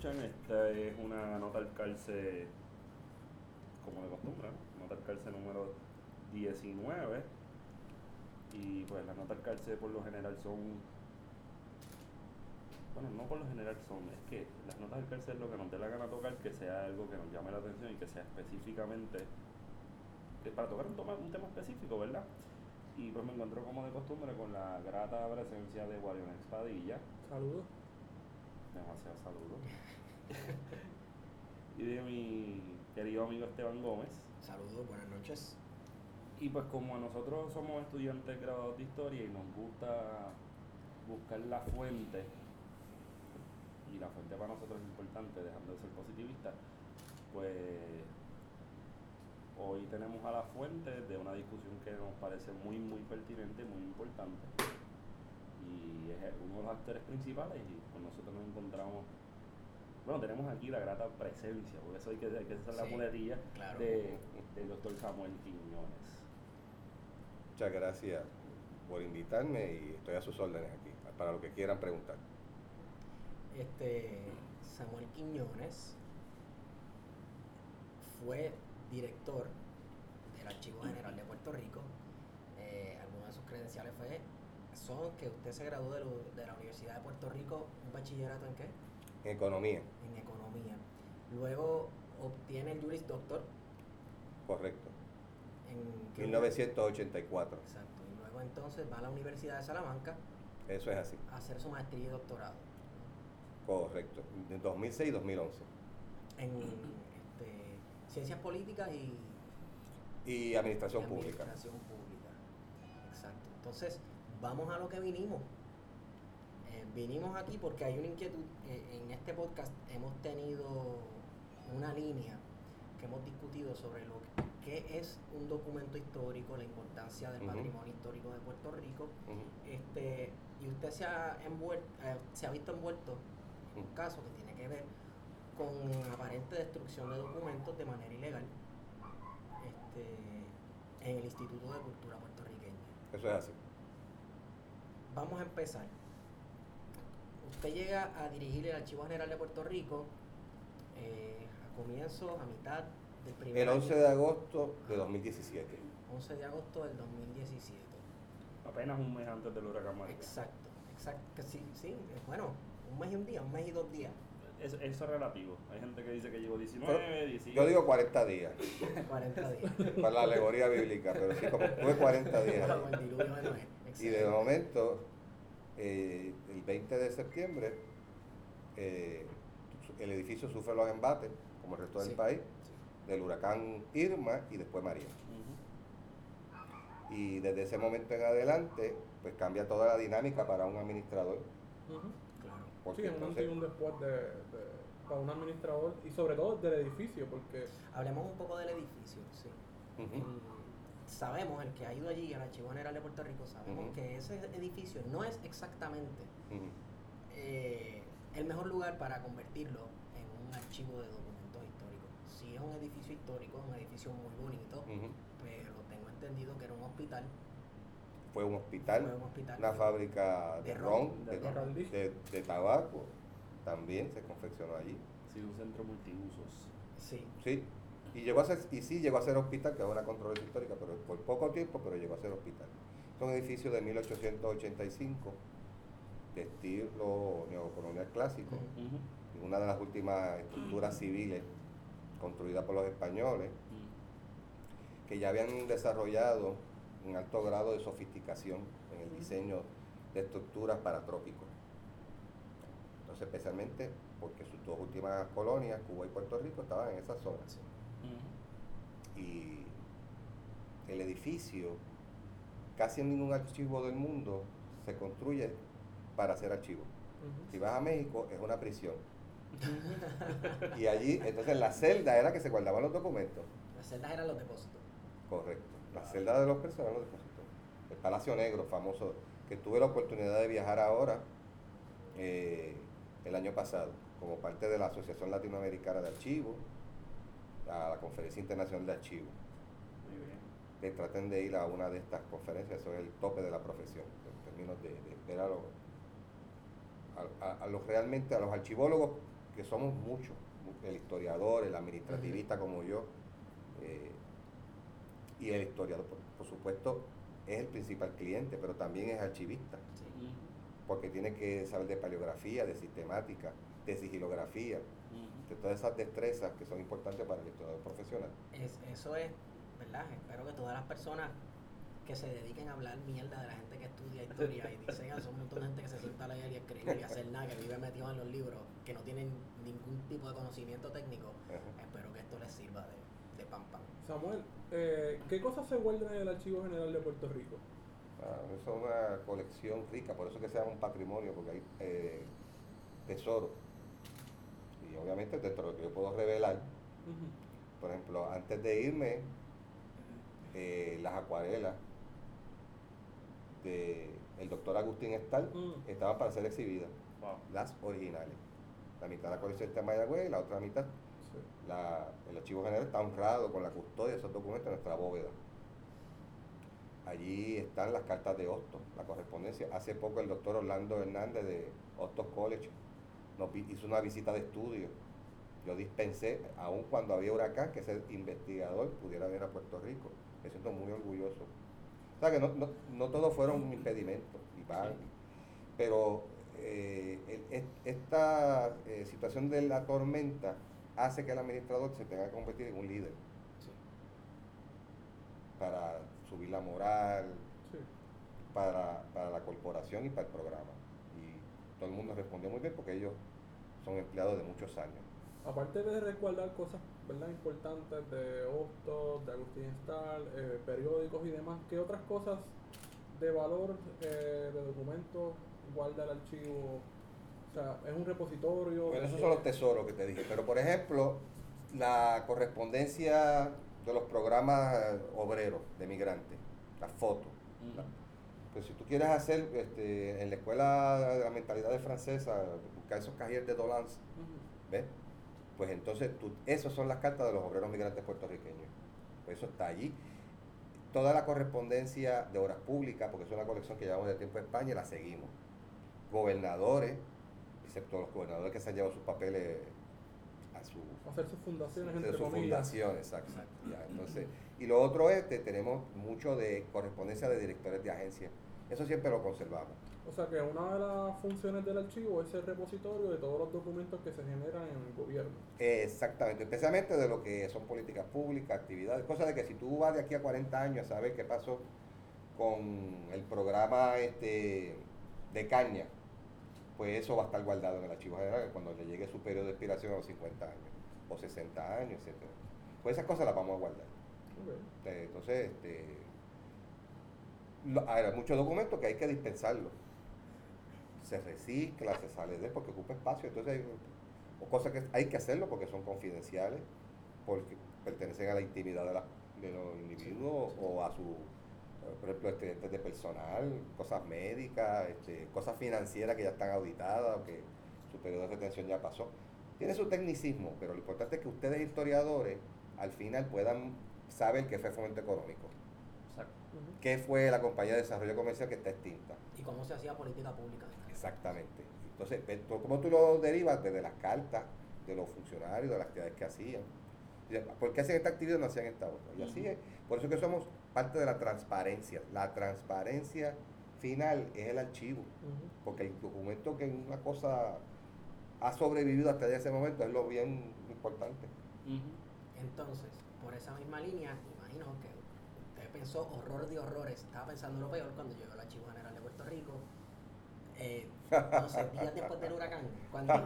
escuchan, esta es una nota al calce, como de costumbre, ¿no? nota al calce número 19. Y pues las notas al calce por lo general son. Bueno, no por lo general son, es que las notas al calce es lo que nos dé la gana tocar, que sea algo que nos llame la atención y que sea específicamente. para tocar un, toma- un tema específico, ¿verdad? Y pues me encuentro como de costumbre con la grata presencia de Guarion Espadilla. Saludos. Demasiado saludos. y de mi querido amigo Esteban Gómez. Saludos, buenas noches. Y pues como nosotros somos estudiantes graduados de historia y nos gusta buscar la fuente, y la fuente para nosotros es importante, dejando de ser positivistas, pues hoy tenemos a la fuente de una discusión que nos parece muy, muy pertinente, muy importante. Y es uno de los actores principales y pues nosotros nos encontramos, bueno, tenemos aquí la grata presencia, porque eso hay que, hay que hacer la Sí, muletilla claro. de, del doctor Samuel Quiñones. Muchas gracias por invitarme y estoy a sus órdenes aquí, para lo que quieran preguntar. Este Samuel Quiñones fue director del Archivo General de Puerto Rico. Eh, algunos de sus credenciales fue, son que usted se graduó de, lo- de la Universidad de Puerto Rico, un bachillerato en qué? En economía, En economía. Luego obtiene el Juris Doctor correcto. en ¿qué? 1984, Exacto. Y luego entonces va a la Universidad de Salamanca eso es así, a hacer su maestría y doctorado correcto. De 2006 y 2011. en este, ciencias políticas y Y administración y pública. administración pública. Exacto. Entonces, vamos a lo que vinimos. Eh, vinimos aquí porque hay una inquietud. eh, en este podcast hemos tenido una línea que hemos discutido sobre lo que es un documento histórico, la importancia del patrimonio histórico de Puerto Rico. Este, y usted se ha, envuel- eh, se ha visto envuelto en un caso que tiene que ver con aparente destrucción de documentos de manera ilegal este, en el Instituto de Cultura Puertorriqueña. Eso es así. Vamos a empezar. Usted llega a dirigir el Archivo General de Puerto Rico eh, a comienzos, a mitad del primer El año, 11 de agosto de 2017. 11 de agosto del 2017. Apenas un mes antes del huracán María. Exacto, exacto. Sí, sí, eh, bueno, un mes y un día, un mes y dos días. Es- eso es relativo. Hay gente que dice que llegó 19, 18. Yo digo 40 días, 40 días. para la alegoría bíblica, pero sí, como fue 40 días. Y de momento, eh, el 20 de septiembre, eh, el edificio sufre los embates, como el resto del Sí, país, sí. del huracán Irma y después María. Y desde ese momento en adelante, pues cambia toda la dinámica para un administrador. Claro. Porque Sí, un antes y entonces, un después de, de- para un administrador y sobre todo del edificio, porque Hablemos un poco del edificio, sí. Sabemos, el que ha ido allí al Archivo General de Puerto Rico, sabemos que ese edificio no es exactamente eh, el mejor lugar para convertirlo en un archivo de documentos históricos. Sí es un edificio histórico, es un edificio muy bonito, pero tengo entendido que era un hospital. Fue un hospital, Fue un hospital. una fábrica de, De ron, ron, de, de ron. de- de tabaco, también se confeccionó allí. Sí, un centro multiusos. Sí, Sí, y llegó a ser, y sí llegó a ser hospital, que es una controversia histórica, pero por poco tiempo, pero llegó a ser hospital. Es un edificio de 1885, de estilo neocolonial clásico, y una de las últimas estructuras civiles construidas por los españoles, que ya habían desarrollado un alto grado de sofisticación en el diseño de estructuras para trópicos. Entonces, especialmente porque sus dos últimas colonias, Cuba y Puerto Rico, estaban en esa zona. Y el edificio, casi en ningún archivo del mundo se construye para hacer archivo. Si vas a México es una prisión. Y allí, entonces la celda era que se guardaban los documentos. Las celdas eran los depósitos. Correcto. La celda de los personas los depósitos. El Palacio Negro, famoso, que tuve la oportunidad de viajar ahora, eh, el año pasado, como parte de la Asociación Latinoamericana de Archivos, a la Conferencia Internacional de Archivos. Muy bien. que traten de ir a una de estas conferencias, eso es el tope de la profesión, en términos de, de ver a los, a, los realmente, a los archivólogos, que somos muchos, el historiador, el administrativista como yo, eh, y el historiador, por, por supuesto, es el principal cliente, pero también es archivista, Sí. Porque tiene que saber de paleografía, de sistemática, de sigilografía, de todas esas destrezas que son importantes para el historiador profesional. Es, eso es, ¿verdad? Espero que todas las personas que se dediquen a hablar mierda de la gente que estudia historia y dicen, "Ah, son un montón de gente que se sienta a leer y escribir y hacer nada, que vive metido en los libros, que no tienen ningún tipo de conocimiento técnico. Ajá. Espero que esto les sirva de, de pan pan. Samuel, eh, ¿qué cosas se guardan en el Archivo General de Puerto Rico? Ah, eso es una colección rica, por eso que se llama un patrimonio, porque hay eh, tesoro. Y obviamente dentro de lo que yo puedo revelar, por ejemplo, antes de irme, eh, las acuarelas de el doctor Agustín Estal Mm. estaban para ser exhibidas, Wow. las originales. La mitad de la colección está en Mayagüez y la otra mitad, Sí. la- el archivo general está honrado con la custodia de esos documentos en nuestra bóveda. Allí están las cartas de Hostos, la correspondencia. Hace poco el doctor Orlando Hernández de Hostos College nos hizo una visita de estudio. Yo dispensé, aun cuando había huracán, que ese investigador pudiera venir a Puerto Rico. Me siento muy orgulloso. O sea que no, no, no todos fueron impedimentos, y van, pero eh, el- esta eh, situación de la tormenta hace que el administrador se tenga que convertir en un líder Sí. para subir la moral, Sí. para, para la corporación y para el programa. Y todo el mundo respondió muy bien porque ellos son empleados de muchos años. Aparte de resguardar cosas ¿verdad? importantes de Hostos, de Agustín Stahl, eh, periódicos y demás, ¿qué otras cosas de valor eh, de documentos guarda el archivo? O sea, es un repositorio. Bueno, esos son los tesoros que te dije. Pero, por ejemplo, la correspondencia de los programas obreros de migrantes, las fotos. Ujú. Pues si tú quieres hacer este, en la escuela de la mentalidad de francesa, esos cahiers de Dolans. ¿ves? Pues entonces, tú, esas son las cartas de los obreros migrantes puertorriqueños. Pues eso está allí. Toda la correspondencia de obras públicas, porque es una colección que llevamos de tiempo en España, la seguimos. Gobernadores, excepto los gobernadores que se han llevado sus papeles a su Hacer sus fundaciones, de entre su comillas. fundación, exacto. Ya, entonces, y lo otro es que tenemos mucho de correspondencia de directores de agencias. Eso siempre lo conservamos. O sea que una de las funciones del archivo es el repositorio de todos los documentos que se generan en el gobierno. Exactamente, especialmente de lo que son políticas públicas, actividades, cosas de que si tú vas de aquí a 40 años a saber qué pasó con el programa este de caña, pues eso va a estar guardado en el archivo general cuando le llegue su periodo de expiración a los 50 años, o 60 años, etcétera. Pues esas cosas las vamos a guardar. Eh, Entonces, este, hay muchos documentos que hay que dispensarlos. Se recicla, se sale de porque ocupa espacio. Entonces, hay o cosas que hay que hacerlo porque son confidenciales, porque pertenecen a la intimidad de, la- de los individuos o a su, eh, por ejemplo, estudiantes de personal, cosas médicas, este, cosas financieras que ya están auditadas o que su periodo de retención ya pasó. Tiene su tecnicismo, pero lo importante es que ustedes historiadores al final puedan saber qué fue fomento económico, Ujú. qué fue la compañía de desarrollo comercial que está extinta. Y cómo se hacía política pública. Exactamente. Entonces, ¿cómo tú lo derivas? Desde las cartas, de los funcionarios, de las actividades que hacían. ¿Por qué hacían esta actividad y no hacían esta otra? Y así es. Por eso que somos parte de la transparencia. La transparencia final es el archivo. Porque el documento que una cosa ha sobrevivido hasta ese momento es lo bien importante. Entonces, por esa misma línea, pensó horror de horrores. Estaba pensando lo peor cuando llegó al Archivo General de Puerto Rico. Eh, no sé, días después del huracán. ¿Cuántos,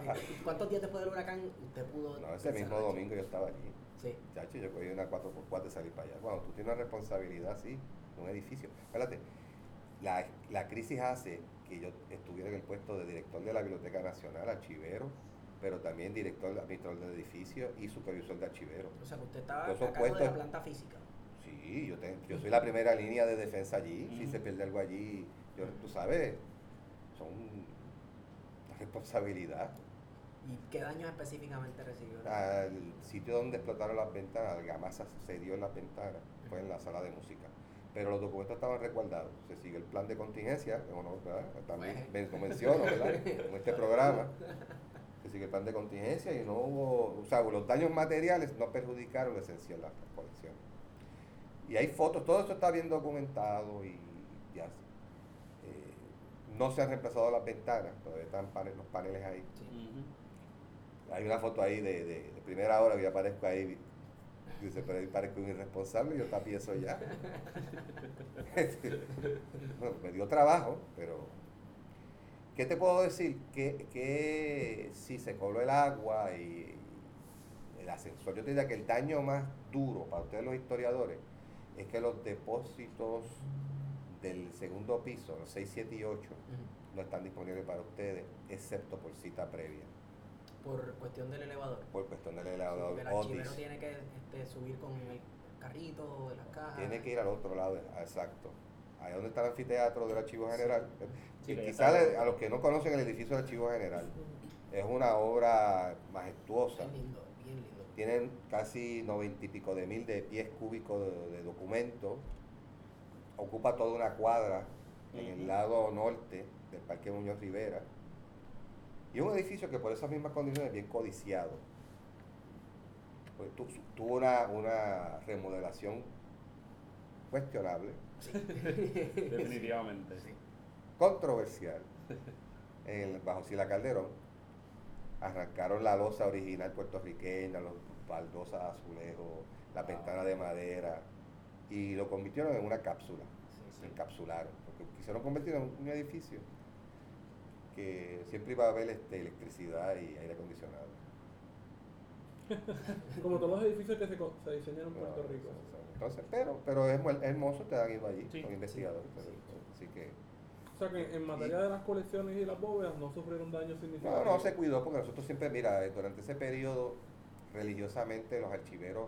cuántos días después del huracán usted pudo.? No, ese mismo domingo yo estaba allí. Sí. Chacho, yo cogí una 4x4 de salir para allá. Cuando tú tienes una responsabilidad así, un edificio. Espérate, la, la crisis hace que yo estuviera en el puesto de director de la Biblioteca Nacional, archivero, pero también director administrador del edificio y supervisor de archivero. O sea, que usted estaba a cargo de la puestos- planta física. Sí, yo, te- yo soy la primera línea de defensa allí. Si se pierde algo allí, yo, tú sabes, son una responsabilidad. ¿Y qué daños específicamente recibió? Al sitio donde explotaron las ventanas, la gamasa se dio en las ventanas, fue en la sala de música. pero los documentos estaban resguardados. Se sigue el plan de contingencia, ¿verdad? También men- lo menciono, ¿verdad? En este programa. Se sigue el plan de contingencia y no hubo, o sea, los daños materiales no perjudicaron lo esencial de la colección. Y hay fotos, todo esto está bien documentado y ya. eh, no se han reemplazado las ventanas, todavía están los paneles ahí. Sí. Hay una foto ahí de, de- de primera hora que yo aparezco ahí. Dice, pero ahí parezco un irresponsable, yo tapé eso ya. Bueno, me dio trabajo, pero. ¿Qué te puedo decir? Que, que si se coló el agua y el ascensor, yo te diría que el daño más duro para ustedes los historiadores es que los depósitos del segundo piso, los 6, 7 y 8, Ujú. no están disponibles para ustedes, excepto por cita previa, Por cuestión del elevador. por cuestión del Sí, elevador porque el archivero tiene que este, subir con el carrito de las cajas. Tiene que ir al otro lado, exacto. Ahí donde está el anfiteatro del Archivo General. Sí, quizás a los que no conocen el edificio del Archivo General, es una obra majestuosa. Lindo. Tienen casi noventa y pico de mil de pies cúbicos de, de documentos. Ocupa toda una cuadra en el lado norte del Parque Muñoz Rivera. Y un edificio que por esas mismas condiciones es bien codiciado. Pues tu- tuvo una, una remodelación cuestionable, Definitivamente. Sí. controversial, en el- bajo Sila Calderón. Arrancaron la losa original puertorriqueña, los baldosas de azulejo, la Wow. ventana de madera, y lo convirtieron en una cápsula. Sí, Se sí. encapsularon, porque quisieron convertirlo en un edificio que siempre iba a haber este, electricidad y aire acondicionado. Como todos los edificios que se, co- se diseñaron en Puerto No, Rico. Entonces, pero, pero es, hermoso, te han ido allí, Sí, son sí, investigadores. sí. pero- Así que, O sea que en materia de las colecciones y las bóvedas no sufrieron daños no, significativos. no se cuidó, porque nosotros siempre, mira, eh, durante ese periodo, religiosamente los archiveros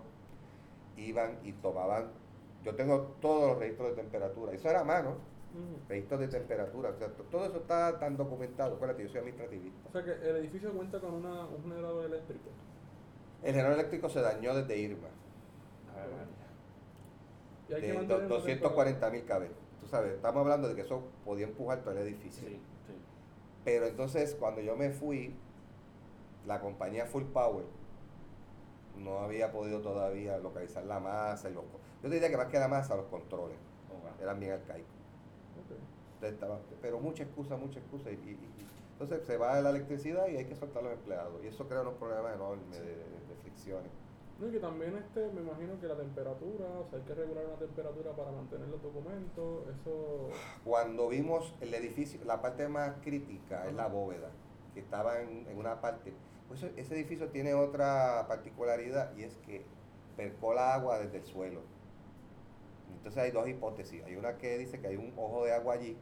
iban y tomaban, yo tengo todos los registros de temperatura, eso era a mano, registros de temperatura, o sea, to- todo eso está tan documentado, acuérdate, yo soy administrativista. O sea que el edificio cuenta con una, un generador eléctrico. El generador eléctrico se dañó desde Irma, A ver, María. Y hay que de mantener do- una 240 mil cabezas. Tú sabes, estamos hablando de que eso podía empujar todo el edificio. Sí, sí. Pero entonces cuando yo me fui, la compañía Full Power no había podido todavía localizar la masa y los... Yo te diría que más que la masa, los controles Ok. eran bien arcaicos. Ok. Entonces estaba- pero mucha excusa, mucha excusa. Y, y- y- entonces se va la electricidad y hay que soltar a los empleados. Y eso crea unos problemas enormes de, de- de fricciones. No, y que también este, me imagino que la temperatura, o sea, hay que regular una temperatura para mantener los documentos, eso... Cuando vimos el edificio, la parte más crítica es la bóveda, que estaba en, en una parte. Pues ese- ese edificio tiene otra particularidad y es que percola agua desde el suelo. Entonces hay dos hipótesis. Hay una que dice que hay un ojo de agua allí.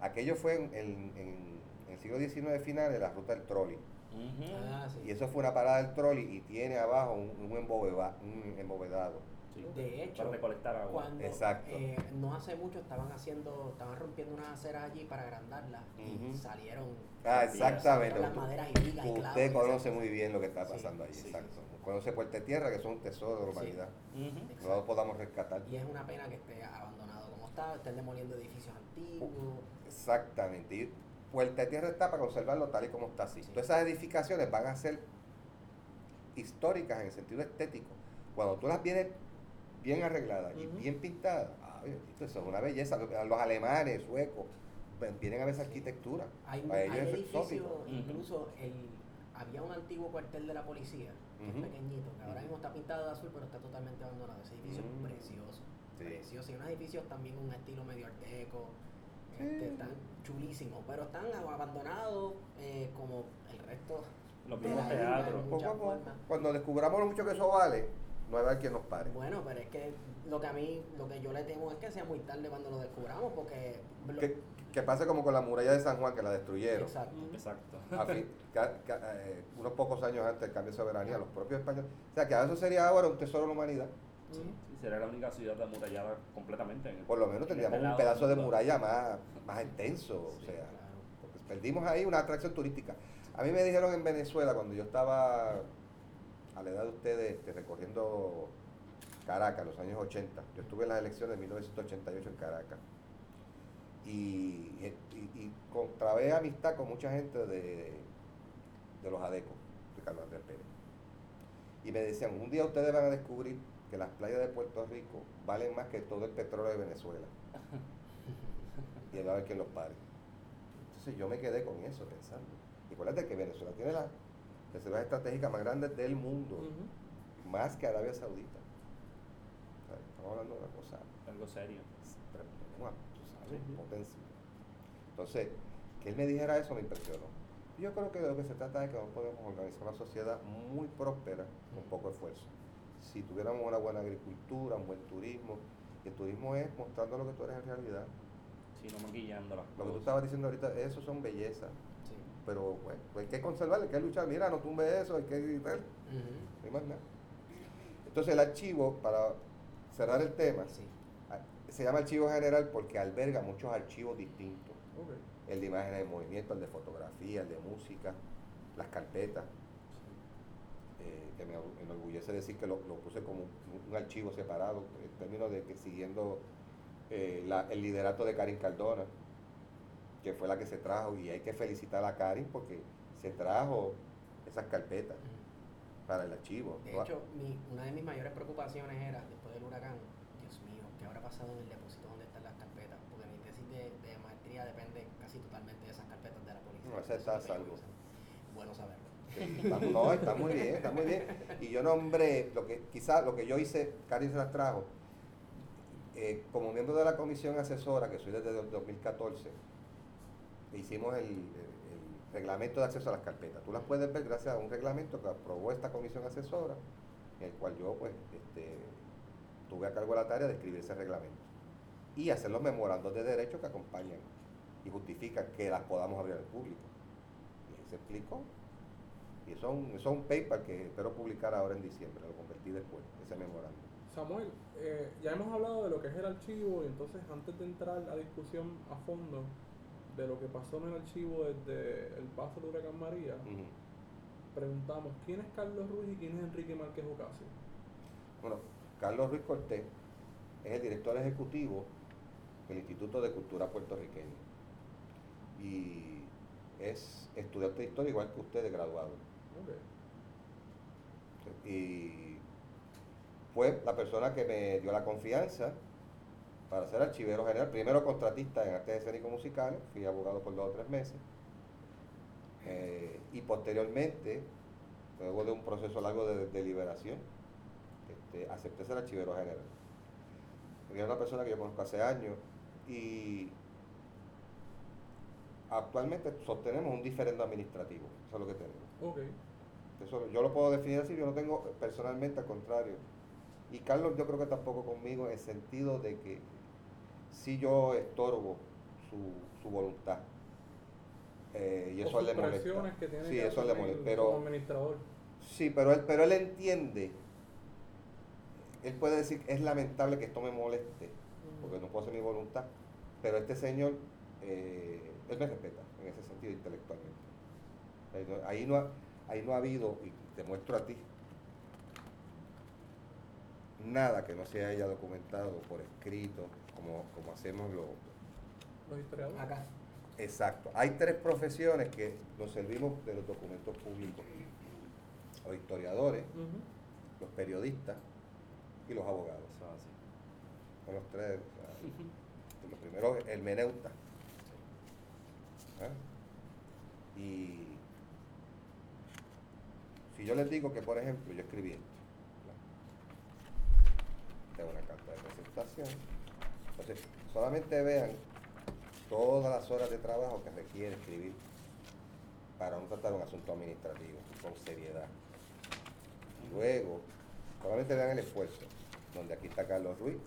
Aquello fue en, en- en el siglo XIX final de la ruta del trolley. Ujú. Ah, sí. Y eso fue una parada del trolley y tiene abajo un, un, un embovedado. Sí. De hecho, Para recolectar agua. Cuando Exacto. eh, no hace mucho estaban haciendo, estaban rompiendo unas aceras allí para agrandarlas y salieron Ah, exactamente. las maderas y vigas y clavos Usted y conoce esas muy bien lo que está Sí, pasando allí, sí, exacto. sí, Conoce Puerta de Tierra, que son un tesoro de la Sí. humanidad. Ujú. No lo podamos rescatar. Y es una pena que esté abandonado como está, estén demoliendo edificios antiguos. Exactamente. Y Puerta de Tierra está para conservarlo tal y como está así. Sí. Todas esas edificaciones van a ser históricas en el sentido estético. Cuando tú las vienes bien arregladas y bien pintadas, ay, esto eso es una belleza. Los alemanes, suecos, vienen a ver esa arquitectura. Hay, Para ellos hay es edificios, exótico. incluso el, había un antiguo cuartel de la policía, que es pequeñito, que ahora mismo está pintado de azul, pero está totalmente abandonado. Ese edificio Mm. es precioso, Sí. precioso. Y unos edificios también un estilo medio art deco, Sí. Este, están chulísimos, pero están abandonados eh, como el resto Los mismos teatros. a cuando descubramos lo mucho que eso vale, no hay quien nos pare. Bueno, pero es que lo que a mí, lo que yo le temo es que sea muy tarde cuando lo descubramos, porque... lo- Que, que pase como con la muralla de San Juan, que la destruyeron. Exacto. Exacto. A fin- ca- ca- eh, unos pocos años antes del cambio de soberanía, los propios españoles. O sea, que eso sería ahora un tesoro de la humanidad. Sí. Sí, sería la única ciudad amurallada completamente. en el- Por lo menos en tendríamos este un pedazo de muralla más, más extenso. O sea, claro. porque perdimos ahí una atracción turística. A mí me dijeron en Venezuela, cuando yo estaba a la edad de ustedes, este, recorriendo Caracas, los años 80. Yo estuve en las elecciones de 1988 en Caracas. Y, y, y contravé amistad con mucha gente de, de los ADECO, de Carlos Andrés Pérez. Y me decían, un día ustedes van a descubrir que las playas de Puerto Rico valen más que todo el petróleo de Venezuela. y él va a ver quién los pare. Entonces yo me quedé con eso pensando. Y acuérdate que Venezuela tiene las reservas estratégicas más grandes del mundo, más que Arabia Saudita. O sea, estamos hablando de una cosa Algo serio. pero, bueno, tú sabes, Sí, sí. potencia. Entonces, que él me dijera eso me impresionó. Yo creo que de lo que se trata es que nosotros podemos organizar una sociedad muy próspera con poco esfuerzo. Si tuviéramos una buena agricultura, un buen turismo, y el turismo es mostrando lo que tú eres en realidad. Sí, no maquillando las Lo que tú estabas diciendo ahorita, eso son bellezas, Sí. pero bueno, hay que conservarlo, hay que luchar. Mira, no tumbe eso, hay que gritar, Ujú. no más nada. Entonces el archivo, para cerrar el tema, Sí. se llama archivo general porque alberga muchos archivos distintos. El de imágenes de movimiento, el de fotografía, el de música, las carpetas, eh, que me orgu- enorgullece decir que lo, lo puse como un, un archivo separado, en términos de que siguiendo eh, la- el liderato de Karin Cardona, que fue la que se trajo, y hay que felicitar a Karin porque se trajo esas carpetas para el archivo. De hecho, mi- una de mis mayores preocupaciones era, después del huracán, Dios mío, ¿qué habrá pasado en el depósito donde están las carpetas? Porque mi tesis de, de maestría depende casi totalmente de esas carpetas de la policía. No, esa está a salvo. Bueno saberlo. No, está muy bien, está muy bien. Y yo nombré, lo que quizás lo que yo hice, Karin se las trajo, eh, como miembro de la comisión asesora, que soy desde el 2014, hicimos el reglamento de acceso a las carpetas. Tú las puedes ver gracias a un reglamento que aprobó esta comisión asesora, en el cual yo pues este, tuve a cargo la tarea de escribir ese reglamento y hacer los memorandos de derecho que acompañan y justifican que las podamos abrir al público. Y ahí se explicó. Y eso es un, eso es un paper que espero publicar ahora en diciembre, lo convertí después, ese memorándum. Samuel, eh, ya hemos hablado de lo que es el archivo y entonces antes de entrar a discusión a fondo de lo que pasó en el archivo desde el paso del huracán María, preguntamos quién es Carlos Ruiz y quién es Enrique Márquez Ocasio. Bueno, Carlos Ruiz Cortés es el director ejecutivo del Instituto de Cultura Puertorriqueña y es estudiante de historia igual que usted de graduado. Y fue la persona que me dio la confianza para ser archivero general, primero contratista en artes escénicos musicales, fui abogado por dos o tres meses, eh, y posteriormente, luego de un proceso largo de deliberación, este, acepté ser archivero general. Es una persona que yo conozco hace años y actualmente sostenemos un diferendo administrativo, eso es lo que tenemos. Ok. Yo lo puedo definir así, yo no tengo personalmente al contrario. Y Carlos yo creo que tampoco conmigo en el sentido de que si yo estorbo su, su voluntad. Eh, y O eso sus le molesta. presiones que tiene Sí, que eso le molesta. Pero, administrador. sí, pero él, pero él entiende. Él puede decir, es lamentable que esto me moleste, porque no puedo hacer mi voluntad. Pero este señor, eh, él me respeta en ese sentido intelectualmente. Ahí no, ahí no ha, habido, y te muestro a ti, nada que no se haya documentado por escrito, como, como hacemos los... Los historiadores. Acá. Exacto. Hay tres profesiones que nos servimos de los documentos públicos. Los historiadores, los periodistas y los abogados. Eso es así. Son los tres. o sea, lo primero es el meneuta. ¿Ah? Y si yo les digo que, por ejemplo, yo escribí esto, tengo una carta de presentación, entonces solamente vean todas las horas de trabajo que requiere escribir para no tratar un asunto administrativo con seriedad. Luego, solamente vean el esfuerzo, donde aquí está Carlos Ruiz,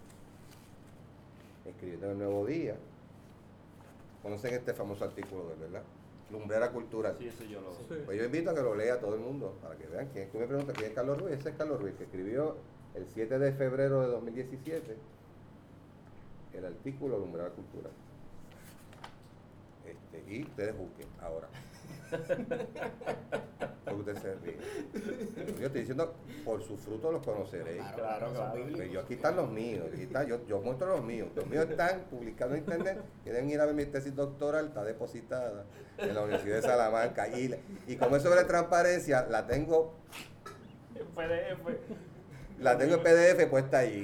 escribiendo en el Nuevo Día. Conocen este famoso artículo de verdad, Lumbrera Cultural. Sí, eso yo lo. Sí. Pues yo invito a que lo lea todo el mundo, para que vean quién. Tú me preguntas quién es Carlos Ruiz, ese es Carlos Ruiz, que escribió el 7 de febrero de 2017 el artículo Lumbrera Cultural. Este, y ustedes busquen ahora. Porque usted se ríe. Yo estoy diciendo, por sus frutos los conoceréis. Claro, Claro, yo aquí están los míos, aquí está- yo, yo muestro los míos. Los míos están publicados en internet. Quieren ir a ver mi tesis doctoral, está depositada en la Universidad de Salamanca. Y, y como es sobre transparencia, la tengo, PDF. La tengo en PDF puesta ahí.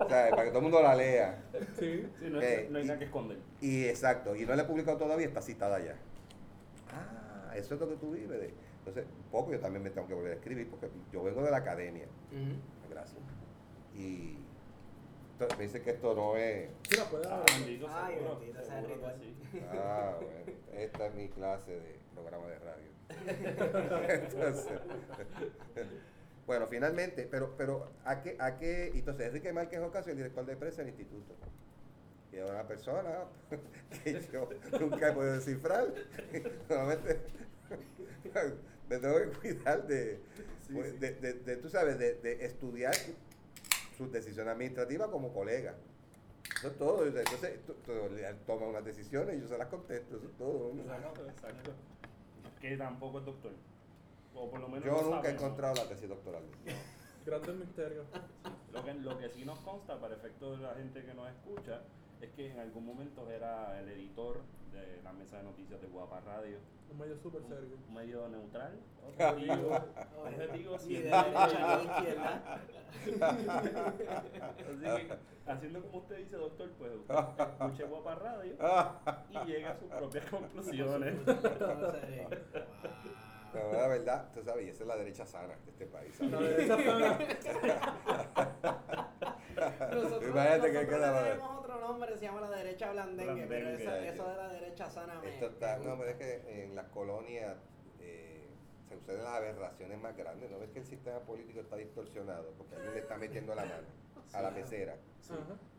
O sea, para que todo el mundo la lea. Sí. Sí, no, Eh, no hay y- nada que esconder. Y exacto, y no la he publicado todavía, está citada ya. Ah, eso es lo que tú vives. de- Entonces, un poco yo también me tengo que volver a escribir porque yo vengo de la academia. Gracias. Y dice que esto no es. Sí, la puedes Ah, bendito, Ay, seguro, bendito seguro que sí. Ah, bueno, esta es mi clase de programa de radio. Entonces, bueno, finalmente, pero, pero ¿a qué, a qué? Entonces, Enrique Márquez Ocasio, el director de prensa del instituto. Y es una persona que yo nunca he podido descifrar. Normalmente me tengo que cuidar de, Sí, pues, sí. de, de- de, tú sabes, de, de estudiar sus decisiones administrativas como colega. Eso es todo. Entonces, él toma unas decisiones y yo se las contesto. Eso es todo. Exacto, exacto. Que tampoco es doctor. O por lo menos Yo no nunca he encontrado la tesis doctoral. Grandes misterios. Lo que, lo que sí nos consta, para efecto de la gente que nos escucha, es que en algún momento era el editor de la mesa de noticias de Guapa Radio. Un medio súper serio. Un medio neutral, objetivo. Así que, haciendo como usted dice, doctor, pues usted escuche Guapa Radio y llega a sus propias conclusiones. Entonces, wow. Pero la verdad, tú sabes, y esa es la derecha sana de este país. ¿sabes? La derecha sana. Imagínate que queda otro nombre, se llama la derecha blandengue, pero Blandengue, eso, de la derecha sana me, Esto está, no, pero es que en las colonias eh, se suceden las aberraciones más grandes. ¿No ves que el sistema político está distorsionado? Porque alguien le está metiendo la mano a la pecera.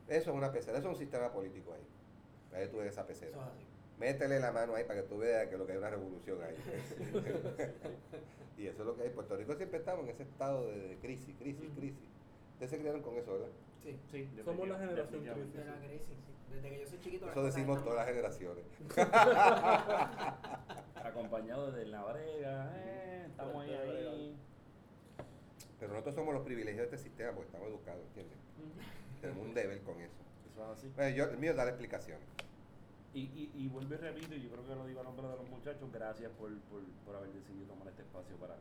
Eso es una pecera, eso es un sistema político ahí. Ahí tú ves esa pecera. Eso es así. Métele la mano ahí para que tú veas que lo que hay una revolución ahí. y eso es lo que hay. Puerto Rico siempre estamos en ese estado de, crisis, crisis, crisis. Ustedes se criaron con eso, ¿verdad? Sí. Sí, Somos la generación definitivamente. De la crisis, sí. Desde que yo soy chiquito. Eso decimos todas las generaciones. Acompañado de la brega, eh, estamos ahí, ahí. Pero nosotros somos los privilegiados de este sistema porque estamos educados, ¿entiendes? Tenemos un deber con eso. Eso es así. Bueno, yo, el mío es dar explicaciones. Y, y, y vuelvo y repito, y yo creo que lo digo a nombre de los muchachos, gracias por, por, por haber decidido tomar este espacio para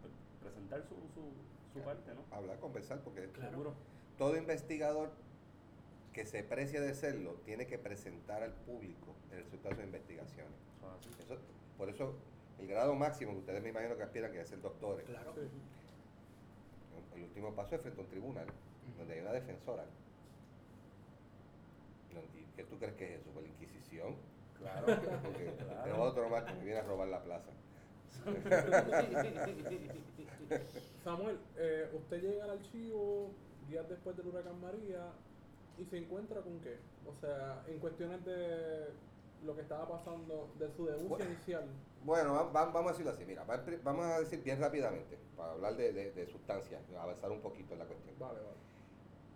pues, presentar su, su, su parte, ¿no? Hablar, conversar, porque Claro. Seguro. Todo investigador que se precie de serlo tiene que presentar al público el resultado de sus investigaciones. Eso, por eso, el grado máximo que ustedes me imagino que aspiran que es ser doctores. Claro. Sí. El último paso es frente a un tribunal, donde hay una defensora. ¿Y qué tú crees que es eso? ¿Por la Inquisición? Claro. Porque Claro. otro más que me viene a robar la plaza. Samuel, eh, usted llega al archivo días después del huracán María y se encuentra con qué? O sea, en cuestiones de lo que estaba pasando, de su denuncia Bueno. inicial. Bueno, va- va- vamos a decirlo así, mira, va- vamos a decir bien rápidamente, para hablar de, de, de sustancia, avanzar un poquito en la cuestión. Vale, vale.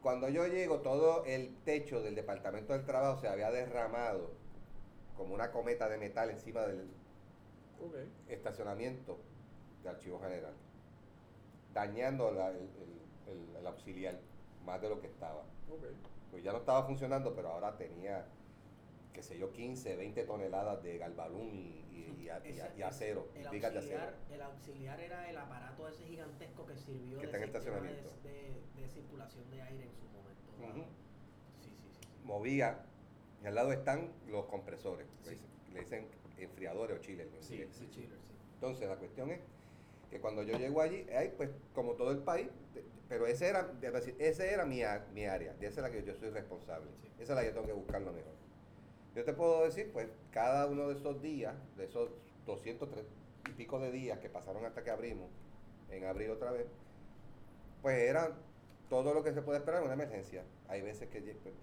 Cuando yo llego, todo el techo del Departamento del Trabajo se había derramado como una cometa de metal encima del estacionamiento de Archivo General, dañando la- el, el- el- el auxiliar más de lo que estaba. Ok. Pues ya no estaba funcionando, pero ahora tenía, qué sé yo, 15, 20 toneladas de galbalum y, y- y a- y a- Ese- y acero, El vigas de acero. auxiliar, el auxiliar era el aparato ese gigantesco que sirvió Que de de, estacionamiento. de- de circulación de aire en su momento. Sí, sí, sí. sí. Movía, y al lado están los compresores, le Sí. dicen, le dicen enfriadores o chiles. en Sí, inglés. Sí, chiller, sí. Entonces la cuestión es que cuando yo llego allí, hay pues como todo el país, pero ese era, ese era mi, mi área, de esa es la que yo soy responsable, Sí. esa es la que tengo que buscar lo mejor. Yo te puedo decir, pues cada uno de esos días, de esos 203 y pico de días que pasaron hasta que abrimos, en abril otra vez, pues era todo lo que se puede esperar en una emergencia. Hay veces que pues,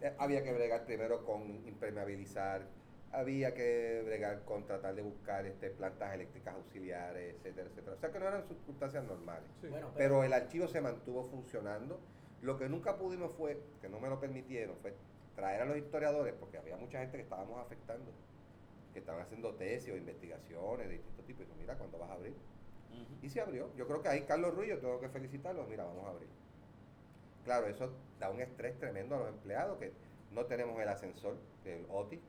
eh, había que bregar primero con impermeabilizar, había que bregar con tratar de buscar este, plantas eléctricas auxiliares, etcétera, etcétera. O sea que no eran circunstancias normales. Sí. Bueno, Pero el archivo se mantuvo funcionando. Lo que nunca pudimos fue, que no me lo permitieron, fue traer a los historiadores, porque había mucha gente que estábamos afectando. que estaban haciendo tesis o investigaciones de distintos tipos. Y dijo, mira, ¿cuándo vas a abrir? Y se abrió. Yo creo que ahí Carlos Ruiz, yo tengo que felicitarlo, mira, vamos a abrir. Claro, eso da un estrés tremendo a los empleados, que no tenemos el ascensor del OTI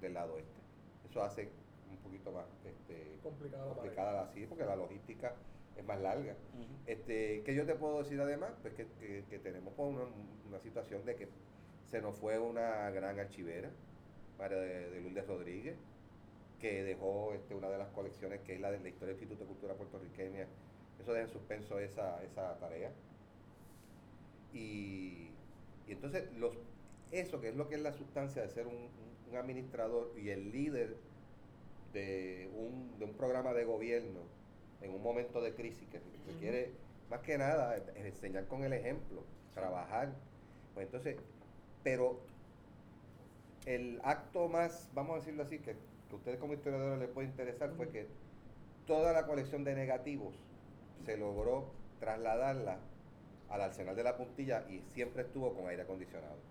del lado este. Eso hace un poquito más este, Complicado complicada así, porque la logística es más larga. Ujú. Este, ¿Qué yo te puedo decir además? Pues que, que- que tenemos pues, una, una situación de que se nos fue una gran archivera, María de, de Lourdes Rodríguez, que dejó este, una de las colecciones que es la de la historia del Instituto de Cultura Puertorriqueña. Eso deja en suspenso esa, esa tarea. Y, y entonces los, eso que es lo que es la sustancia de ser un, un- un administrador y el líder de un, de un programa de gobierno en un momento de crisis que requiere más que nada es enseñar con el ejemplo, trabajar. Pues entonces, pero el acto más, vamos a decirlo así, que, que a ustedes como historiadores les puede interesar fue que toda la colección de negativos se logró trasladarla al arsenal de la puntilla y siempre estuvo con aire acondicionado.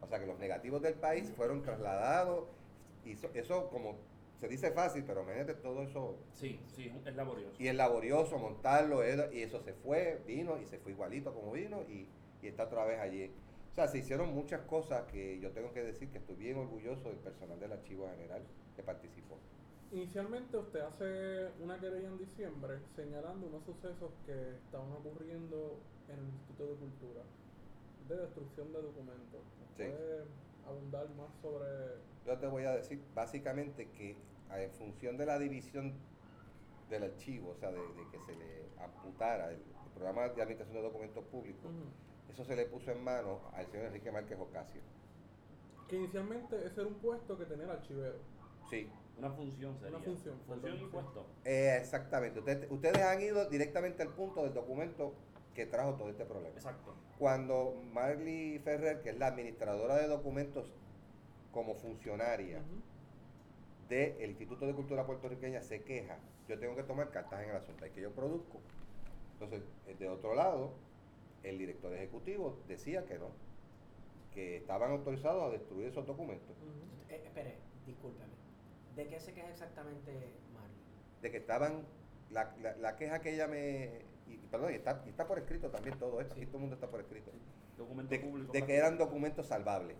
O sea que los negativos del país fueron trasladados y eso, eso como se dice fácil, pero imagínate todo eso Sí, sí, es laborioso. y es laborioso montarlo era- y eso se fue, vino y se fue igualito como vino y, y está otra vez allí. O sea, se hicieron muchas cosas que yo tengo que decir que estoy bien orgulloso del personal del Archivo General que participó. Inicialmente usted hace una querella en diciembre señalando unos sucesos que estaban ocurriendo en el Instituto de Cultura de destrucción de documentos. Sí. ¿Puede abundar más sobre Yo te voy a decir básicamente que a- en función de la división del archivo, o sea, de, de que se le amputara el, el programa de administración de documentos públicos, eso se le puso en manos al señor Enrique Márquez Ocasio. que inicialmente ese era un puesto que tenía el archivero? Sí, Una función sería. Una función, Función y puesto. eh, exactamente. Ustedes, ustedes han ido directamente al punto del documento que trajo todo este problema. Exacto. Cuando Marley Ferrer, que es la administradora de documentos como funcionaria Ujú. del Instituto de Cultura Puertorriqueña, se queja, yo tengo que tomar cartas en el asunto, hay que yo produzco. Entonces, eh, de otro lado, el director ejecutivo decía que no, que estaban autorizados a destruir esos documentos. Eh, espere, discúlpeme. ¿De qué se queja exactamente Mario? de que estaban, la, la- la queja que ella me, y, perdón, y está, y está por escrito también todo esto, aquí todo el mundo está por escrito. Documento de, público. de que eran documentos salvables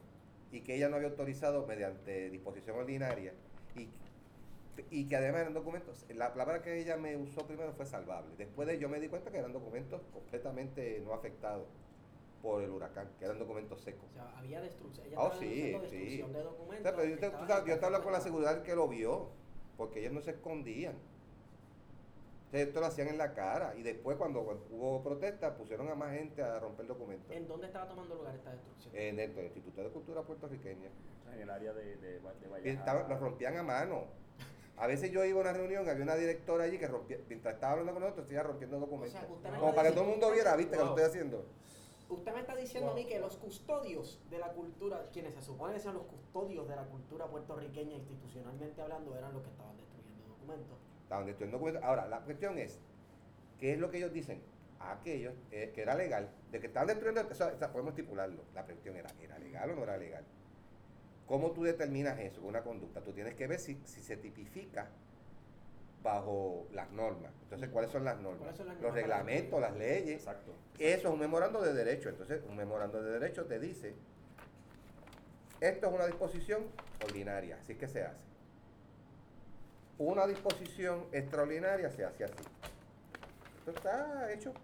y que ella no había autorizado mediante disposición ordinaria y, y que además eran documentos, la palabra que ella me usó primero fue salvable. Después de ello me di cuenta que eran documentos completamente no afectados por el huracán, que eran documentos secos. O sea, había destrucción. Ella Oh, sí, destrucción de O documentos. sea, pero yo que te, estaban tú sabes, yo te hablo con la seguridad que lo vio, porque ellos no se escondían. Entonces, esto lo hacían en la cara y después cuando, cuando hubo protestas pusieron a más gente a romper documentos. ¿En dónde estaba tomando lugar esta destrucción? En el, del Instituto de Cultura Puertorriqueña. En el área de, de, de estaban- los rompían a mano. A veces yo iba a una reunión, había una directora allí que rompía, mientras estaba hablando con nosotros, estaba rompiendo documentos. O sea, usted me Como para que todo el mundo viera, ¿viste? Que lo Wow. estoy haciendo. Usted me está diciendo Wow. a mí que los custodios de la cultura, quienes se supone que sean los custodios de la cultura puertorriqueña institucionalmente hablando, eran los que estaban destruyendo documentos. Destruyendo documentos. Ahora, la cuestión es, ¿qué es lo que ellos dicen? Ah, que eh, era legal. De que estaban destruyendo, eso, o sea, podemos estipularlo. La cuestión era, ¿era legal o no era legal? ¿Cómo tú determinas eso, una conducta? Tú tienes que ver si, si se tipifica bajo las normas. Entonces, ¿cuáles son las normas? ¿Cuáles son las Los normas reglamentos, las leyes. Exacto. Eso es un memorando de derecho. Entonces, un memorando de derecho te dice, esto es una disposición ordinaria, así que se hace. Una disposición extraordinaria se hace así. Esto está hecho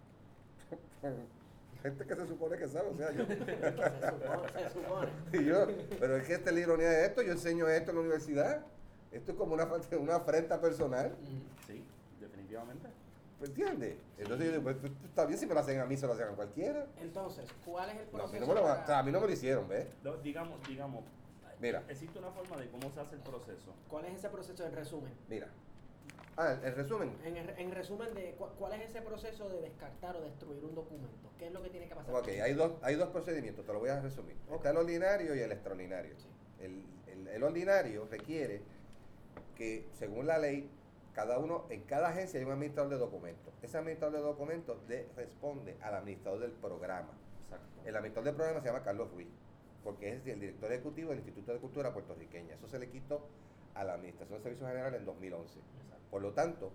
por gente que se supone que sabe, o sea, yo. se supone, se supone. Y yo, pero es que esta es la ironía de esto, yo enseño esto en la universidad. Esto es como una, una afrenta personal. Sí, definitivamente. ¿Me entiendes? Entonces yo digo, pues, esto está bien si me lo hacen a mí, se lo hacen a cualquiera. Entonces, ¿cuál es el No, a mí proceso? no me lo, para- o sea, a mí no me lo hicieron, ¿ves? No, digamos, digamos, Mira. existe una forma de cómo se hace el proceso. ¿Cuál es ese proceso en resumen? Mira. Ah, el, el resumen. En, en resumen, de cu- ¿cuál es ese proceso de descartar o destruir un documento? ¿Qué es lo que tiene que pasar? Ok, hay dos, hay dos procedimientos, te lo voy a resumir. Está el ordinario y el extraordinario. Sí. El, el- el ordinario requiere que, según la ley, cada uno, en cada agencia hay un administrador de documentos. Ese administrador de documentos le responde al administrador del programa. Exacto. El administrador del programa se llama Carlos Ruiz, porque es el director ejecutivo del Instituto de Cultura Puertorriqueña. Eso se le quitó a la Administración de Servicios Generales en 2011. Exacto. Por lo tanto,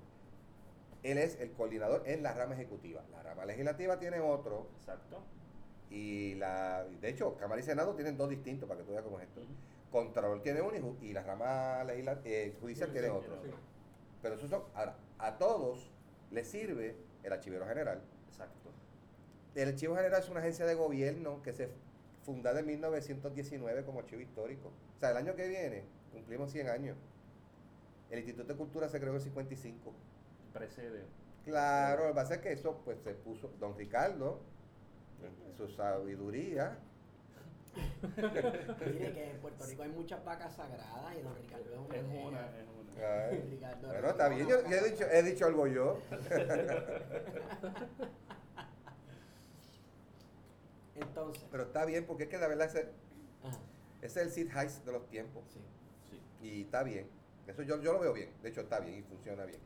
él es el coordinador en la rama ejecutiva. La rama legislativa tiene otro Exacto. y la de hecho Cámara y Senado tienen dos distintos para que tú veas cómo es esto. Contralor tiene uno y y, la rama legisla- eh, judicial tiene otro. Sí. Pero eso son, ahora, a todos les sirve el archivero general. Exacto. El archivo general es una agencia de gobierno que se fundada en 1919 como archivo histórico. O sea, el año que viene cumplimos 100 años. El Instituto de Cultura se creó en el 55. Precede. Claro, lo que pasa es que eso pues se puso don Ricardo, en su sabiduría. Mire que en Puerto Rico hay muchas vacas sagradas y don Ricardo es una Es una, es una. ay, Ricardo bueno, está bien, yo, yo he, dicho, he dicho algo yo. Entonces, Pero está bien porque es que la verdad ese es el Sid Heist de los tiempos. sí. Sí. Y está bien. Eso yo, yo lo veo bien. De hecho, está bien y funciona bien.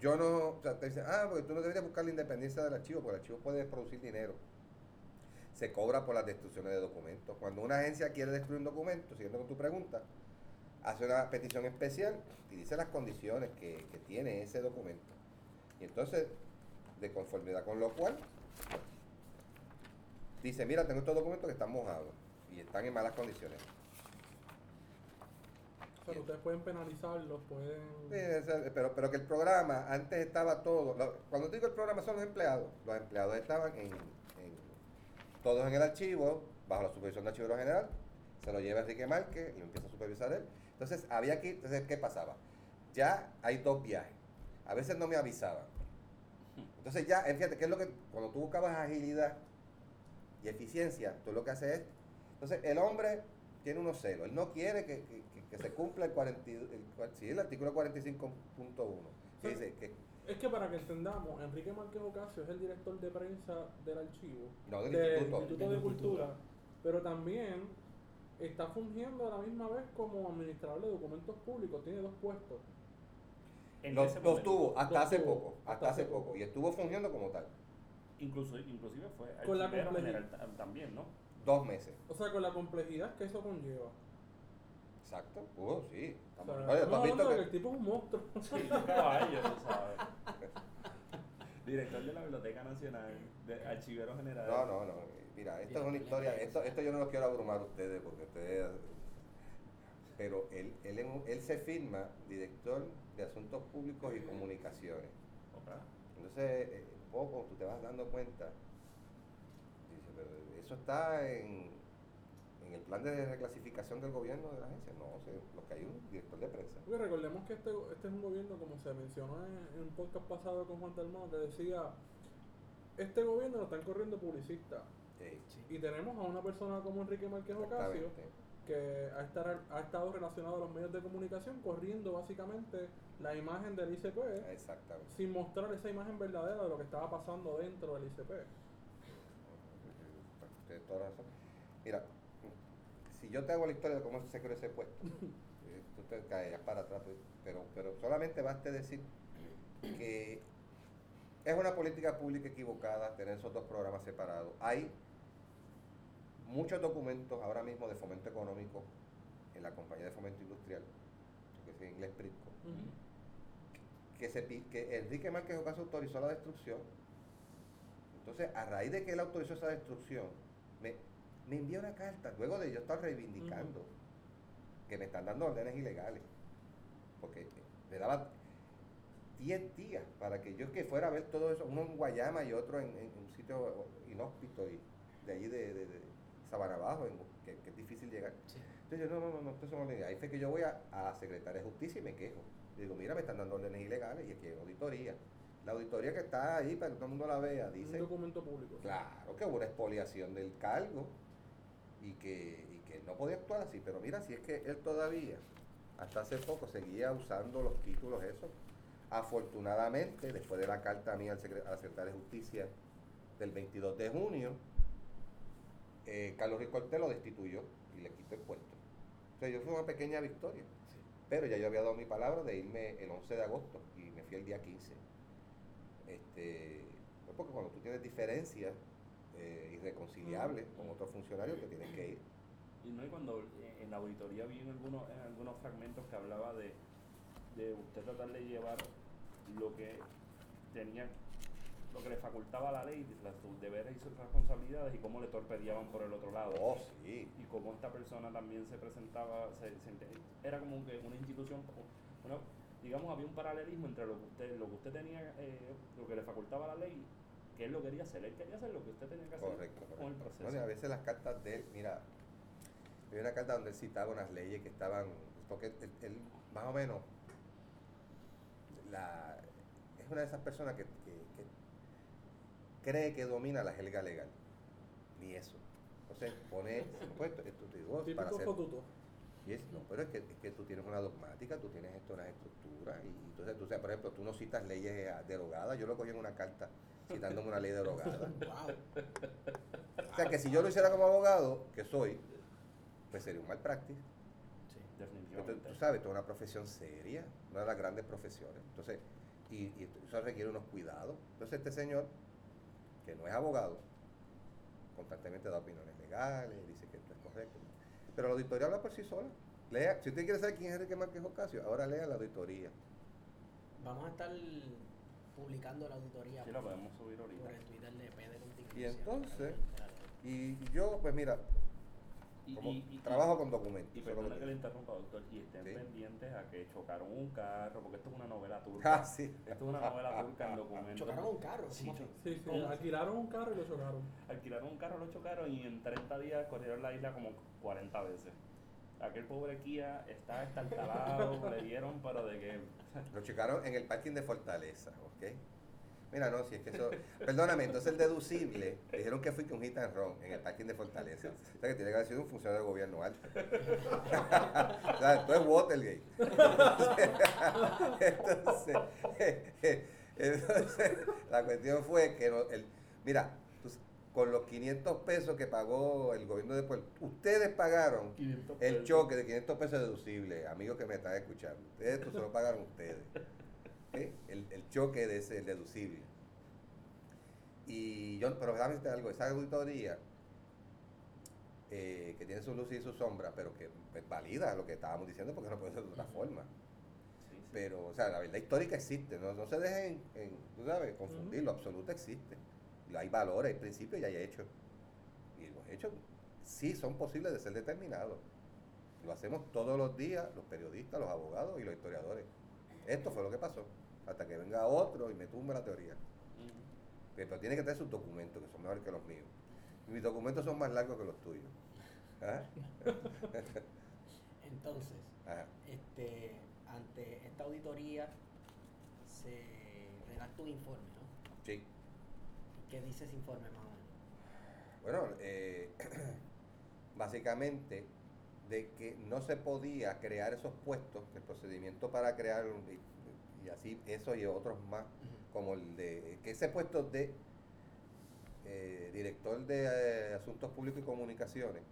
Yo no, o sea, te dicen, ah, porque tú no deberías buscar la independencia del archivo, porque el archivo puede producir dinero. Se cobra por las destrucciones de documentos. Cuando una agencia quiere destruir un documento, siguiendo con tu pregunta, hace una petición especial y dice las condiciones que, que tiene ese documento. Y entonces, de conformidad con lo cual, dice, mira, tengo estos documentos que están mojados y están en malas condiciones. O sea, ustedes pueden penalizarlos, pueden... Sí, pero, pero que el programa, antes estaba todo. lo- cuando digo el programa son los empleados. Los empleados estaban en, en- todos en el archivo, bajo la supervisión del archivero general. Se lo lleva Enrique Márquez y lo empieza a supervisar él. Entonces, había que. Entonces, ¿qué pasaba? Ya hay dos viajes. A veces no me avisaban. Entonces, ya, eh, fíjate, ¿qué es lo que. Cuando tú buscabas agilidad y eficiencia, tú lo que haces es. Entonces, el hombre tiene unos celos. Él no quiere que, que- se cumpla el, 40, y- el, cua- sí, el artículo 45.1. Que dice que. Es que para que entendamos, Enrique Márquez Ocasio es el director de prensa del archivo, No, del del instituto. Instituto de Cultura, pero también está fungiendo a la misma vez como administrador de documentos públicos, tiene dos puestos. En Los, los tuvo hasta Los hace tuvo, poco. Hasta, hace poco. poco. Y estuvo fungiendo como tal. Incluso, inclusive fue Con la general ta- también, ¿no? Dos meses. O sea, con la complejidad que eso conlleva. Exacto. Uh, sí. O sea, Oye, ¿tú has estamos visto que- que el tipo es un monstruo. Sí, un caballo, tú sabes. Director de la Biblioteca Nacional, de Archivero General. No, no, no. Mira, esto es una historia. Esto, esto yo no lo quiero abrumar a ustedes porque ustedes. Pero él, él, él se firma director de Asuntos Públicos y Comunicaciones. Entonces, eh, poco tú te vas dando cuenta. Dice, pero eso está en, en el plan de reclasificación del gobierno de la agencia. No, o sea, lo que hay un director de prensa. Porque recordemos que este, este es un gobierno, como se mencionó en, en un podcast pasado con Juan Dalmau, que decía, este gobierno lo están corriendo publicistas. Y tenemos a una persona como Enrique Márquez Ocasio. Que ha, estar- ha estado relacionado a los medios de comunicación, corriendo básicamente la imagen del ICP, Exactamente. sin mostrar esa imagen verdadera de lo que estaba pasando dentro del ICP. Toda razón. Mira, si yo te hago la historia de cómo se creó ese puesto, eh, tú te caerás para atrás, pues, pero, pero solamente baste decir que es una política pública equivocada tener esos dos programas separados. Hay muchos documentos ahora mismo de fomento económico en la compañía de fomento industrial, que es en inglés PRITCO, que, se, que Enrique Márquez Ocasio autorizó la destrucción. Entonces, a raíz de que él autorizó esa destrucción, me, me envía una carta, luego de yo estar reivindicando que me están dando órdenes ilegales, porque me daban 10 días para que yo que fuera a ver todo eso, uno en Guayama y otro en, en un sitio inhóspito y de allí de, de, de Sabana Abajo, en- que, que es difícil llegar. Sí. Entonces yo, no, no, no, no, esto son órdenes. Ahí fue que yo voy a, a Secretaría de Justicia y me quejo. Digo, mira, me están dando órdenes ilegales y aquí hay auditoría. La auditoría que está ahí para que todo el mundo la vea, Un dice, documento público. claro que hubo una expoliación del cargo y que, y que no podía actuar así. Pero mira, si es que él todavía, hasta hace poco, seguía usando los títulos esos. Afortunadamente, después de la carta mía al a la Secretaria de Justicia del 22 de junio, eh, Carlos Rico Cortés lo destituyó y le quitó el puesto. O sea, yo fue una pequeña victoria. Pero ya yo había dado mi palabra de irme el 11 de agosto y me fui el día 15. Este, pues porque cuando tú tienes diferencias eh, irreconciliables con otros funcionarios, te tienes que ir. Y no, y cuando eh, en la auditoría vi en algunos, en algunos fragmentos que hablaba de, de usted tratar de llevar lo que tenía, lo que le facultaba la ley, las, sus deberes y sus responsabilidades y cómo le torpedeaban por el otro lado. Oh, sí. Y cómo esta persona también se presentaba, se, se- era como que una institución, una, digamos, había un paralelismo entre lo que usted, lo que usted tenía, eh, lo que le facultaba la ley, que él lo quería hacer, él quería hacer lo que usted tenía que hacer Correcto, con el proceso. Bueno, a veces las cartas de él, mira, había una carta donde él citaba unas leyes que estaban, porque él, él más o menos, la, es una de esas personas que cree que domina la jerga legal. Ni eso. Entonces pone supuesto estudios para Típico hacer fotuto. y es, no, pero es que, es que tú tienes una dogmática, tú tienes esto, unas estructuras, y entonces, tú, o sea, por ejemplo, tú no citas leyes eh, derogadas, yo lo cogí en una carta citándome una ley derogada. Wow. O sea, que si yo lo hiciera como abogado, que soy, pues sería un mal práctice. Sí. Definitivamente. tú sabes, toda una profesión seria, una de las grandes profesiones. Entonces, y, y eso requiere unos cuidados. Entonces, este señor, que no es abogado, constantemente da opiniones legales, dice que esto es correcto. Pero la auditoría habla por sí sola. Lea, si usted quiere saber quién es Enrique Márquez Ocasio, ahora lea la auditoría. Vamos a estar publicando la auditoría Sí, lo podemos subir ahorita. por el Twitter de. Y entonces, Y yo, pues mira, Y, como y- y- trabajo con documentos. Y perdona que le interrumpa, doctor, y estén Sí. pendientes a que chocaron un carro, porque esto es una novela turca. Ah, sí. Esto es una novela turca en documentos. Chocaron un carro. Sí. Sí, sí, alquilaron un carro y lo chocaron. Alquilaron un carro, lo chocaron y en 30 días corrieron la isla como 40 veces. Aquel pobre Kia está estartalado, le dieron, pero de que... Lo checaron en el parking de Fortaleza, ¿ok? Mira, no, si es que eso. Perdóname, entonces el deducible, dijeron que fui con hit and run en el parking de Fortaleza. O sea que tiene que haber sido un funcionario del gobierno alto. o sea, esto es Watergate. entonces, entonces, la cuestión fue que no- el, mira, tú- con los 500 pesos que pagó el gobierno de Puerto ustedes pagaron 500 el choque de 500 pesos deducible, amigos que me están escuchando. Esto se lo pagaron ustedes. El, el choque de ese deducible. Y yo, pero déjame decirte algo, esa auditoría eh, que tiene su luz y su sombra, pero que pues, valida lo que estábamos diciendo porque no puede ser de otra forma. Sí, sí. Pero, o sea, la verdad histórica existe, no, no se dejen, en, tú sabes, confundir, lo absoluto existe. Hay valores, hay principios y hay hechos. Y los hechos sí son posibles de ser determinados. Lo hacemos todos los días, los periodistas, los abogados y los historiadores. Esto fue lo que pasó. Hasta que venga otro y me tumbe la teoría. Pero tiene que tener sus documentos, que son mejores que los míos. Y mis documentos son más largos que los tuyos. ¿Ah? Entonces, Ajá. este, ante esta auditoría se redacta un informe, ¿no? Sí. ¿Qué dice ese informe más o menos? Bueno, eh, básicamente de que no se podía crear esos puestos, el procedimiento para crear, y, y así eso y otros más, como el de, que ese puesto de eh, director de eh, Asuntos Públicos y Comunicaciones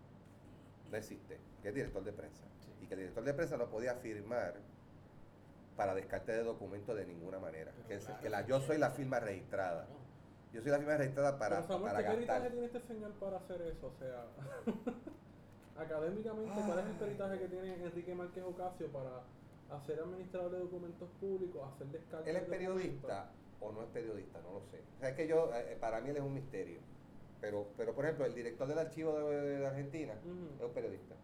no existe, que es director de prensa. Sí. Y que el director de prensa no podía firmar para descarte de documentos de ninguna manera. Pero Que, es- claro, que la, yo soy la firma registrada. Claro. Yo soy la firma registrada para, Pero Samuel, para ¿qué peritaje tiene este señor para hacer eso? O sea, académicamente, ¿cuál es el peritaje que tiene Enrique Márquez Ocasio para hacer administrador de documentos públicos, hacer descartes ¿Él es periodista o no es periodista? No lo sé. O sea, es que yo, eh, para mí él es un misterio. Pero, pero por ejemplo, el director del archivo de, de Argentina es un periodista.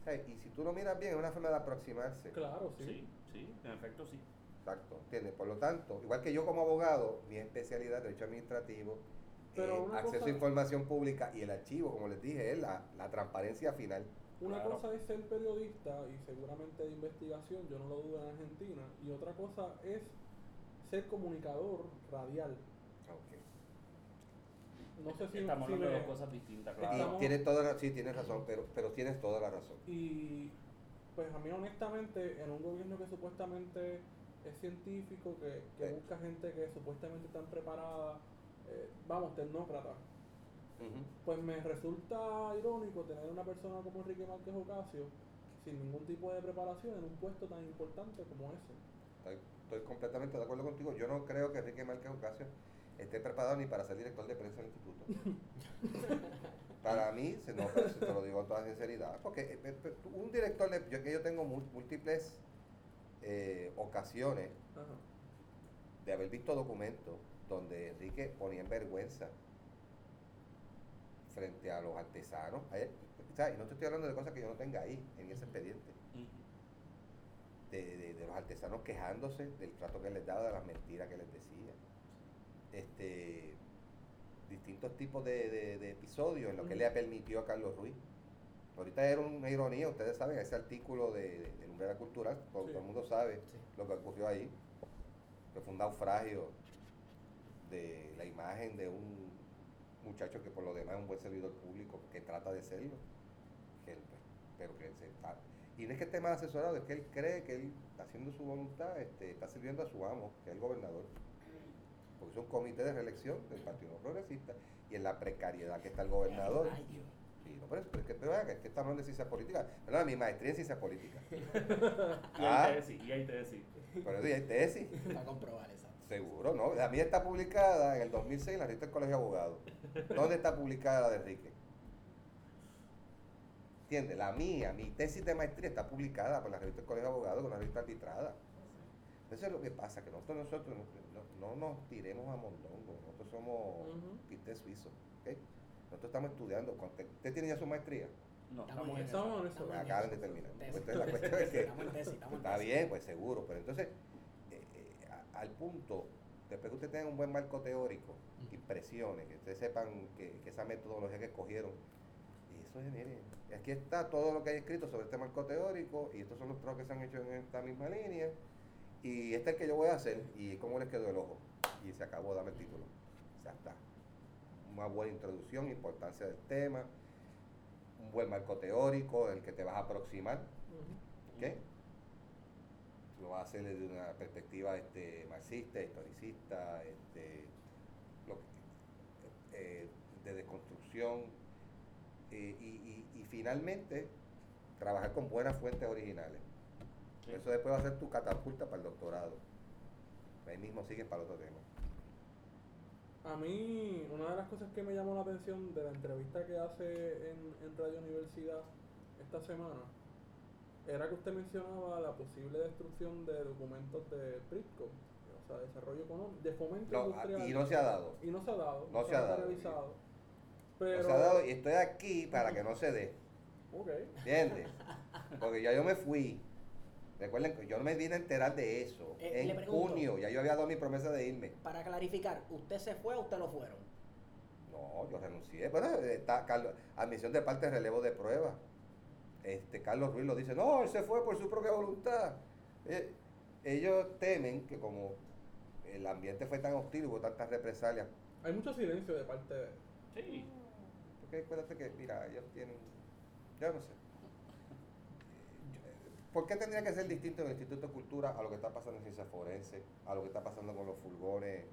O sea, y si tú lo miras bien, es una forma de aproximarse. Claro, sí. Sí, sí, en efecto sí. Exacto, ¿entiendes? Por lo tanto, igual que yo como abogado, mi especialidad, derecho administrativo, Pero eh, acceso cosa- a información pública y el archivo, como les dije, es la, la transparencia final. Una Claro. cosa es ser periodista y seguramente de investigación, yo no lo dudo en Argentina, y otra cosa es ser comunicador radial. No sé si, Estamos si hablando de dos cosas distintas, Estamos- claro. Y tienes toda la, sí, tienes razón, pero, pero tienes toda la razón. Y pues a mí honestamente, en un gobierno que supuestamente es científico, que, que Sí. busca gente que supuestamente están preparada, eh, vamos, tecnócrata, Pues me resulta irónico tener una persona como Enrique Márquez Ocasio sin ningún tipo de preparación en un puesto tan importante como ese. Estoy, estoy completamente de acuerdo contigo. Yo no creo que Enrique Márquez Ocasio esté preparado ni para ser director de prensa del instituto. Para mí, se no, pero te lo digo con toda sinceridad, porque eh, un director, de, yo que yo tengo mú- múltiples eh, ocasiones Ajá. de haber visto documentos donde Enrique ponía en vergüenza frente a los artesanos. Sea, y no te estoy hablando de cosas que yo no tenga ahí, en ese expediente. De, de- de los artesanos quejándose del trato que les daba, de las mentiras que les decía. Este, distintos tipos de, de- episodios en los que Ujú. le permitió a Carlos Ruiz. Ahorita era una ironía, ustedes saben, ese artículo de, de, Cultural, todo, Sí. todo el mundo sabe Sí. lo que ocurrió ahí, que fue un naufragio de la imagen de un muchacho que por lo demás es un buen servidor público, que trata de serlo, que él, pues, pero que se está... Y no es que esté mal asesorado, es que él cree que él, haciendo su voluntad, este, está sirviendo a su amo, que es el gobernador. Porque es un comité de reelección del Partido Progresista, y en la precariedad que está el gobernador. Sí, no, pero, pero es que, pero, es que estamos hablando de ciencia política. Perdón, mi maestría en ciencia política. Y Ah. hay tesis, y hay tesis. Pero ya hay tesis. Para comprobar eso. Seguro, ¿no? La mía está publicada en el 2006 en la revista del Colegio de Abogados. ¿Dónde está publicada la de Enrique? ¿Entiendes? La mía, mi tesis de maestría está publicada por la revista del Colegio de Abogados, con una revista arbitrada. Eso es lo que pasa, que nosotros, nosotros no, no- no nos tiremos a mondongo, nosotros somos Ujú. pistes suizos, ¿ok? Nosotros estamos estudiando. ¿Usted usted tiene ya su maestría? No, Estamos en en eso. Acaban de terminar. Pues entonces la cuestión es que- Estamos en tesis, estamos en Está bien, pues seguro, pero entonces, al punto, después que usted tenga un buen marco teórico, Ujú. impresiones, que ustedes sepan que, que esa metodología que escogieron, y eso es, mire, aquí está todo lo que hay escrito sobre este marco teórico, y estos son los trabajos que se han hecho en esta misma línea, y este es el que yo voy a hacer, y cómo les quedó el ojo, y se acabó, dame el título, ya está. Una buena introducción, importancia del tema, un buen marco teórico, el que te vas a aproximar. ¿Qué? Lo va a hacer desde una perspectiva este, marxista, historicista, este, lo eh, de desconstrucción eh, y, y- y finalmente trabajar con buenas fuentes originales. Sí. Eso después va a ser tu catapulta para el doctorado. Ahí mismo sigues para el otro tema. A mí, una de las cosas que me llamó la atención de la entrevista que hace en, en Radio Universidad esta semana era que usted mencionaba la posible destrucción de documentos de PRISCO, o sea, desarrollo económico, de fomento No, industrial. y no se ha dado. Y no se ha dado. No se ha dado. realizado. No Pero, se ha dado y estoy aquí para que no se dé. Ok. ¿Entiendes? Porque ya yo me fui. Recuerden que yo no me vine a enterar de eso. Eh, en pregunto. junio, ya yo había dado mi promesa de irme. Para clarificar, ¿usted se fue o usted lo fueron? No, yo renuncié. Bueno, está Carlos, admisión de parte de relevo de prueba. Este, Carlos Ruiz lo dice, no, él se fue por su propia voluntad. Eh, ellos temen que como el ambiente fue tan hostil, hubo tantas represalias. Hay mucho silencio de parte de. Sí. Porque acuérdate que, mira, ellos tienen, yo no sé. ¿Por qué tendría que ser distinto en el Instituto de Cultura a lo que está pasando en Ciencias Forense, a lo que está pasando con los furgones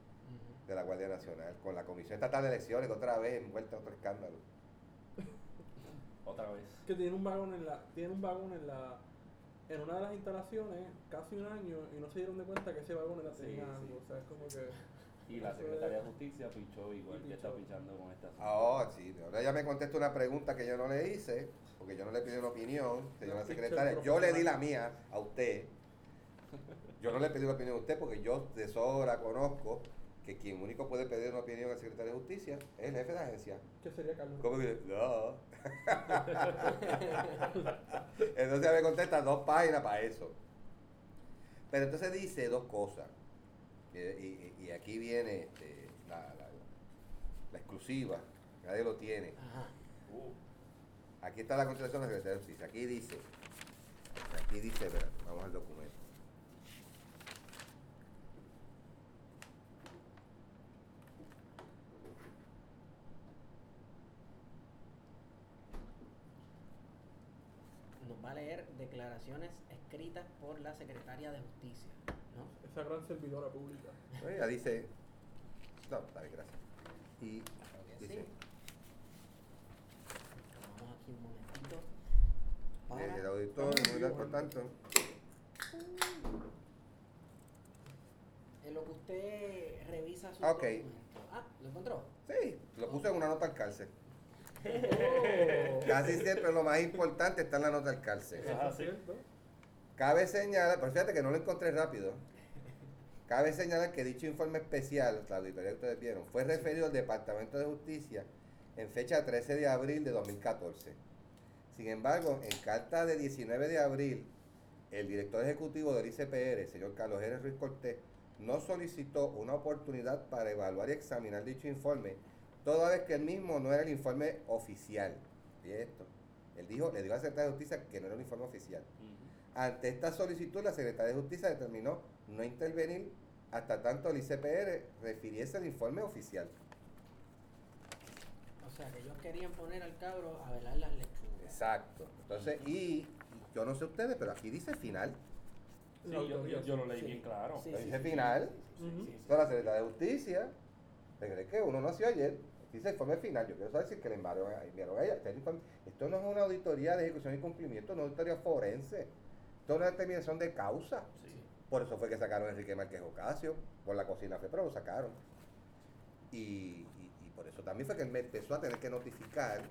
de la Guardia Nacional, con la Comisión Estatal de Elecciones, que otra vez envuelta en otro escándalo? Otra vez. Que tiene un vagón en la. Tiene un vagón en la. En una de las instalaciones, casi un año, y no se dieron de cuenta que ese vagón era Sí, tenía sí. algo. O sea, es como que. Y la Secretaría de Justicia pichó igual Y que está pichando con esta Ah, oh, sí, ahora ella me contesta una pregunta que yo no le hice, porque yo no le pedí una opinión, señora No, secretaria. Yo le di la mía a usted. Yo no le pedí una opinión a usted porque yo de sobra conozco que quien único puede pedir una opinión al secretario de Justicia es el jefe de agencia. ¿Qué sería Carlos? ¿Cómo que? No. entonces me contesta dos páginas para eso. Pero entonces dice dos cosas. Y, y- y aquí viene este, la, la- la exclusiva. Nadie lo tiene. Ajá. Aquí está la contestación de la Secretaría de Justicia. Aquí dice. Aquí dice, vamos al documento. Nos va a leer declaraciones escritas por la secretaria de Justicia, ¿no? Esa gran servidora pública. Ella dice. No, está bien, gracias. Y dice. sí. Vamos aquí un momentito. eh, Para- el auditor, muy por tanto. En lo que usted revisa su Ok. documento. Ah, ¿lo encontró? Sí, lo puse en una nota al cárcel. Casi siempre lo más importante está en la nota del cárcel. Cabe señalar, pero fíjate que no lo encontré rápido. Cabe señalar que dicho informe especial, la auditoría que ustedes vieron, fue referido al Departamento de Justicia en fecha 13 de abril de 2014. Sin embargo, en carta de 19 de abril, el director ejecutivo del ICPR, el señor Carlos Jerez Ruiz Cortés, no solicitó una oportunidad para evaluar y examinar dicho informe, toda vez que el mismo no era el informe oficial. Y esto, él dijo, le dijo al secretario de Justicia que no era un informe oficial. Ante esta solicitud, la Secretaría de Justicia determinó no intervenir hasta tanto el ICPR refiriese el informe oficial. O sea, que ellos querían poner al cabro a velar las lechugas. Exacto. Entonces, y yo no sé ustedes, pero aquí dice final. Sí, La yo, yo- autoría, yo lo leí Sí. bien claro. Sí, Dice final. sí, sí, Ujú. sí, sí. Entonces, la Secretaría de Justicia, ¿se cree que uno nació ayer? Dice informe final. Yo quiero saber si es que le enviaron a, enviaron a ella. Esto no es una auditoría de ejecución y cumplimiento, no es una auditoría forense. Esto es una determinación de causa. Sí. Por eso fue que sacaron a Enrique Márquez Ocasio, por la cocina fue, pero lo sacaron. Y, y- y por eso también fue que él me empezó a tener que notificar,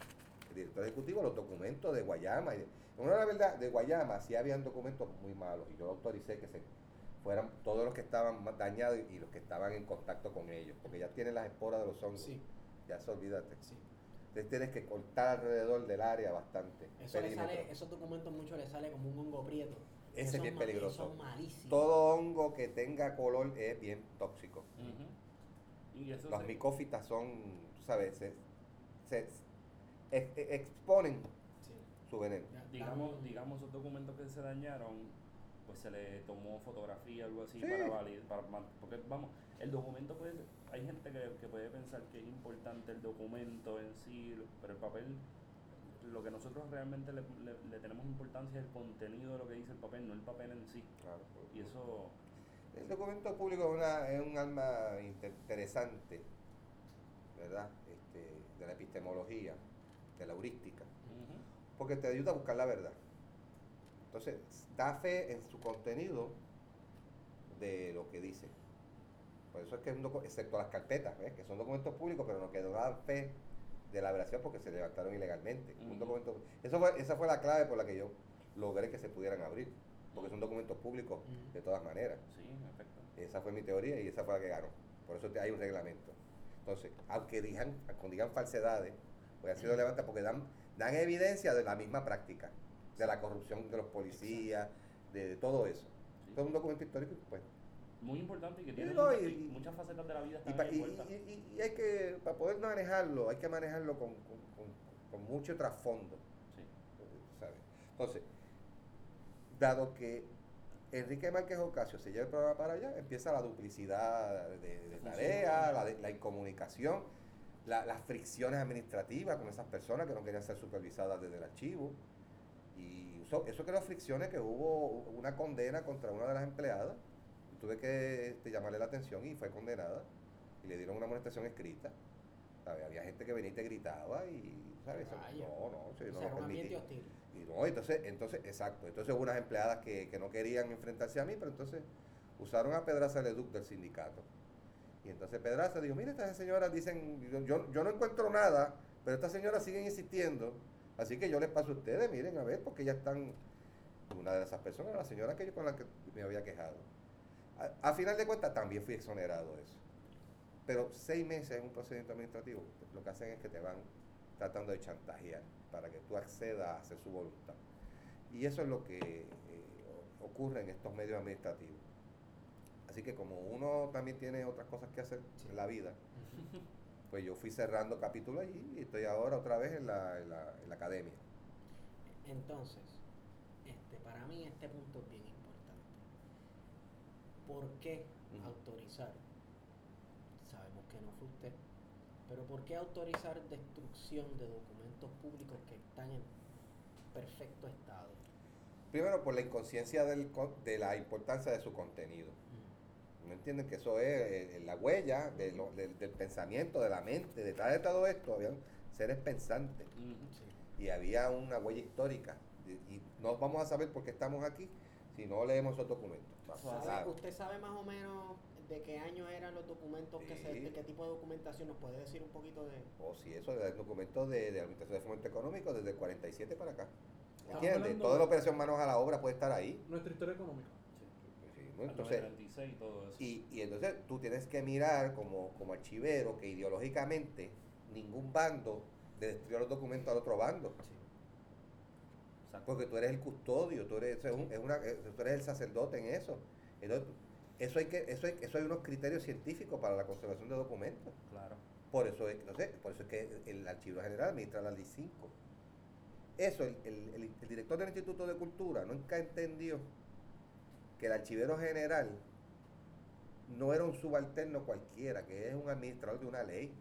el director ejecutivo, los documentos de Guayama. Y, bueno, la verdad, de Guayama sí habían documentos muy malos y yo autoricé que se fueran todos los que estaban dañados y los que estaban en contacto con ellos, porque ya tienen las esporas de los hongos. Sí, Ya se olvídate. sí. Entonces tienes que cortar alrededor del área bastante. Eso le sale, esos documentos mucho le sale como un hongo prieto. Ese es bien peligroso. Son. Todo hongo que tenga color es bien tóxico. Ujú. Y eso Los se- micófitas son, tú sabes, se, se ex- ex- exponen Sí. su veneno. Ya, digamos, digamos esos documentos que se dañaron, pues se le tomó fotografía o algo así Sí. para validar, para, porque vamos, el documento puede, hay gente que, que puede pensar que es importante el documento en sí, pero el papel, lo que nosotros realmente le, le- le tenemos importancia es el contenido de lo que dice el papel, no el papel en sí. Y eso, El documento público es, una, es un alma inter- interesante, ¿verdad? Este, de la epistemología, de la heurística, porque te ayuda a buscar la verdad. Entonces, da fe en su contenido de lo que dice. Por eso es que es un excepto las carpetas, ¿ves? que son documentos públicos, pero no que no dan fe de la veracidad porque se levantaron ilegalmente. Un documento, eso fue, esa fue la clave por la que yo logré que se pudieran abrir, porque son documentos públicos de todas maneras. sí. Esa fue mi teoría y esa fue la que ganó. Por eso te- hay un reglamento. Entonces, aunque digan, aunque digan falsedades, pues han sido levantadas porque dan, dan evidencia de la misma práctica, de la corrupción de los policías, de, de todo eso. Sí. Todo un documento histórico, pues. Muy importante y que tiene no, muchas, y- y muchas facetas de la vida Y, y- hay que, para poder manejarlo, hay que manejarlo con, con- con- con mucho trasfondo. Sí. ¿sabes? Entonces, dado que Enrique Márquez Ocasio se lleva el programa para allá, empieza la duplicidad de, de tareas, la, la incomunicación, la- las fricciones administrativas con esas personas que no querían ser supervisadas desde el archivo. Eso, eso creó fricciones que hubo una condena contra una de las empleadas. Tuve que este, llamarle la atención y fue condenada. Y le dieron una amonestación escrita. Había gente que venía y te gritaba y, ¿sabes? Rayos. no, no, eso yo o no sea, lo permití. hostil. Y no, entonces, entonces, exacto. Entonces hubo unas empleadas que, que no querían enfrentarse a mí, pero entonces usaron a Pedraza Leduc del sindicato. Y entonces Pedraza dijo, mire, estas señoras dicen, yo, yo, yo no encuentro nada, pero estas señoras siguen insistiendo, así que yo les paso a ustedes, miren, a ver, porque ya están, una de esas personas, la señora que yo con la que me había quejado. A, a final de cuentas también fui exonerado de eso. Pero seis meses en un procedimiento administrativo, lo que hacen es que te van tratando de chantajear para que tú accedas a hacer su voluntad. Y eso es lo que eh, ocurre en estos medios administrativos. Así que como uno también tiene otras cosas que hacer en la vida, pues yo fui cerrando capítulos allí y estoy ahora otra vez en la, en la, en la academia. Entonces, este, para mí este punto es bien importante. ¿Por qué autorizar? Sabemos que no fue usted, pero ¿por qué autorizar destrucción de documentos públicos que están en perfecto estado? Primero por la inconsciencia del, de la importancia de su contenido. No entienden que eso es eh, la huella de lo- del, del pensamiento, de la mente. Detrás de todo esto habían seres pensantes. Sí. y había una huella histórica. Y, y no vamos a saber por qué estamos aquí si no leemos esos documentos. Eso ¿Sabe- Claro. ¿Usted sabe más o menos de qué año eran los documentos, que se, Sí. de qué tipo de documentación? ¿Nos puede decir un poquito de...? O si eso, de documentos de, de Administración de Fomento Económico desde el 47 para acá. ¿Entiendes? Toda la operación manos a la obra puede estar ahí. Nuestra historia económica. Sí. Sí, ¿no? Al Entonces, 96 y todo eso. y, y entonces tú tienes que mirar como, como archivero que ideológicamente ningún bando le destruyó los documentos al otro bando. Porque tú eres el custodio, tú eres, es un- es una, eh, tú eres el sacerdote en eso. Entonces, eso hay que, eso hay, eso hay unos criterios científicos para la conservación de documentos. Claro. Por eso es, no sé, por eso es que el archivo general administra la ley 5. Eso, el, el- el- el director del Instituto de Cultura nunca entendió que el archivero general no era un subalterno cualquiera, que es un administrador de una ley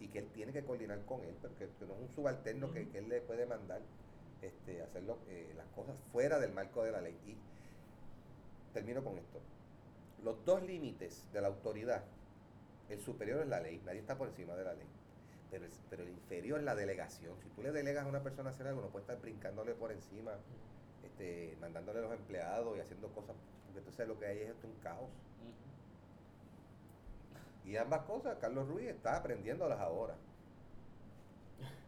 y que él tiene que coordinar con él, pero que, que no es un subalterno que, él le puede mandar este, hacer eh, las cosas fuera del marco de la ley. Y termino con esto. Los dos límites de la autoridad, el superior es la ley, nadie está por encima de la ley, pero el, pero el inferior es la delegación. Si tú le delegas a una persona a hacer algo, no puede estar brincándole por encima, este, mandándole a los empleados y haciendo cosas, porque entonces lo que hay es esto un caos. Y ambas cosas, Carlos Ruiz está aprendiéndolas ahora.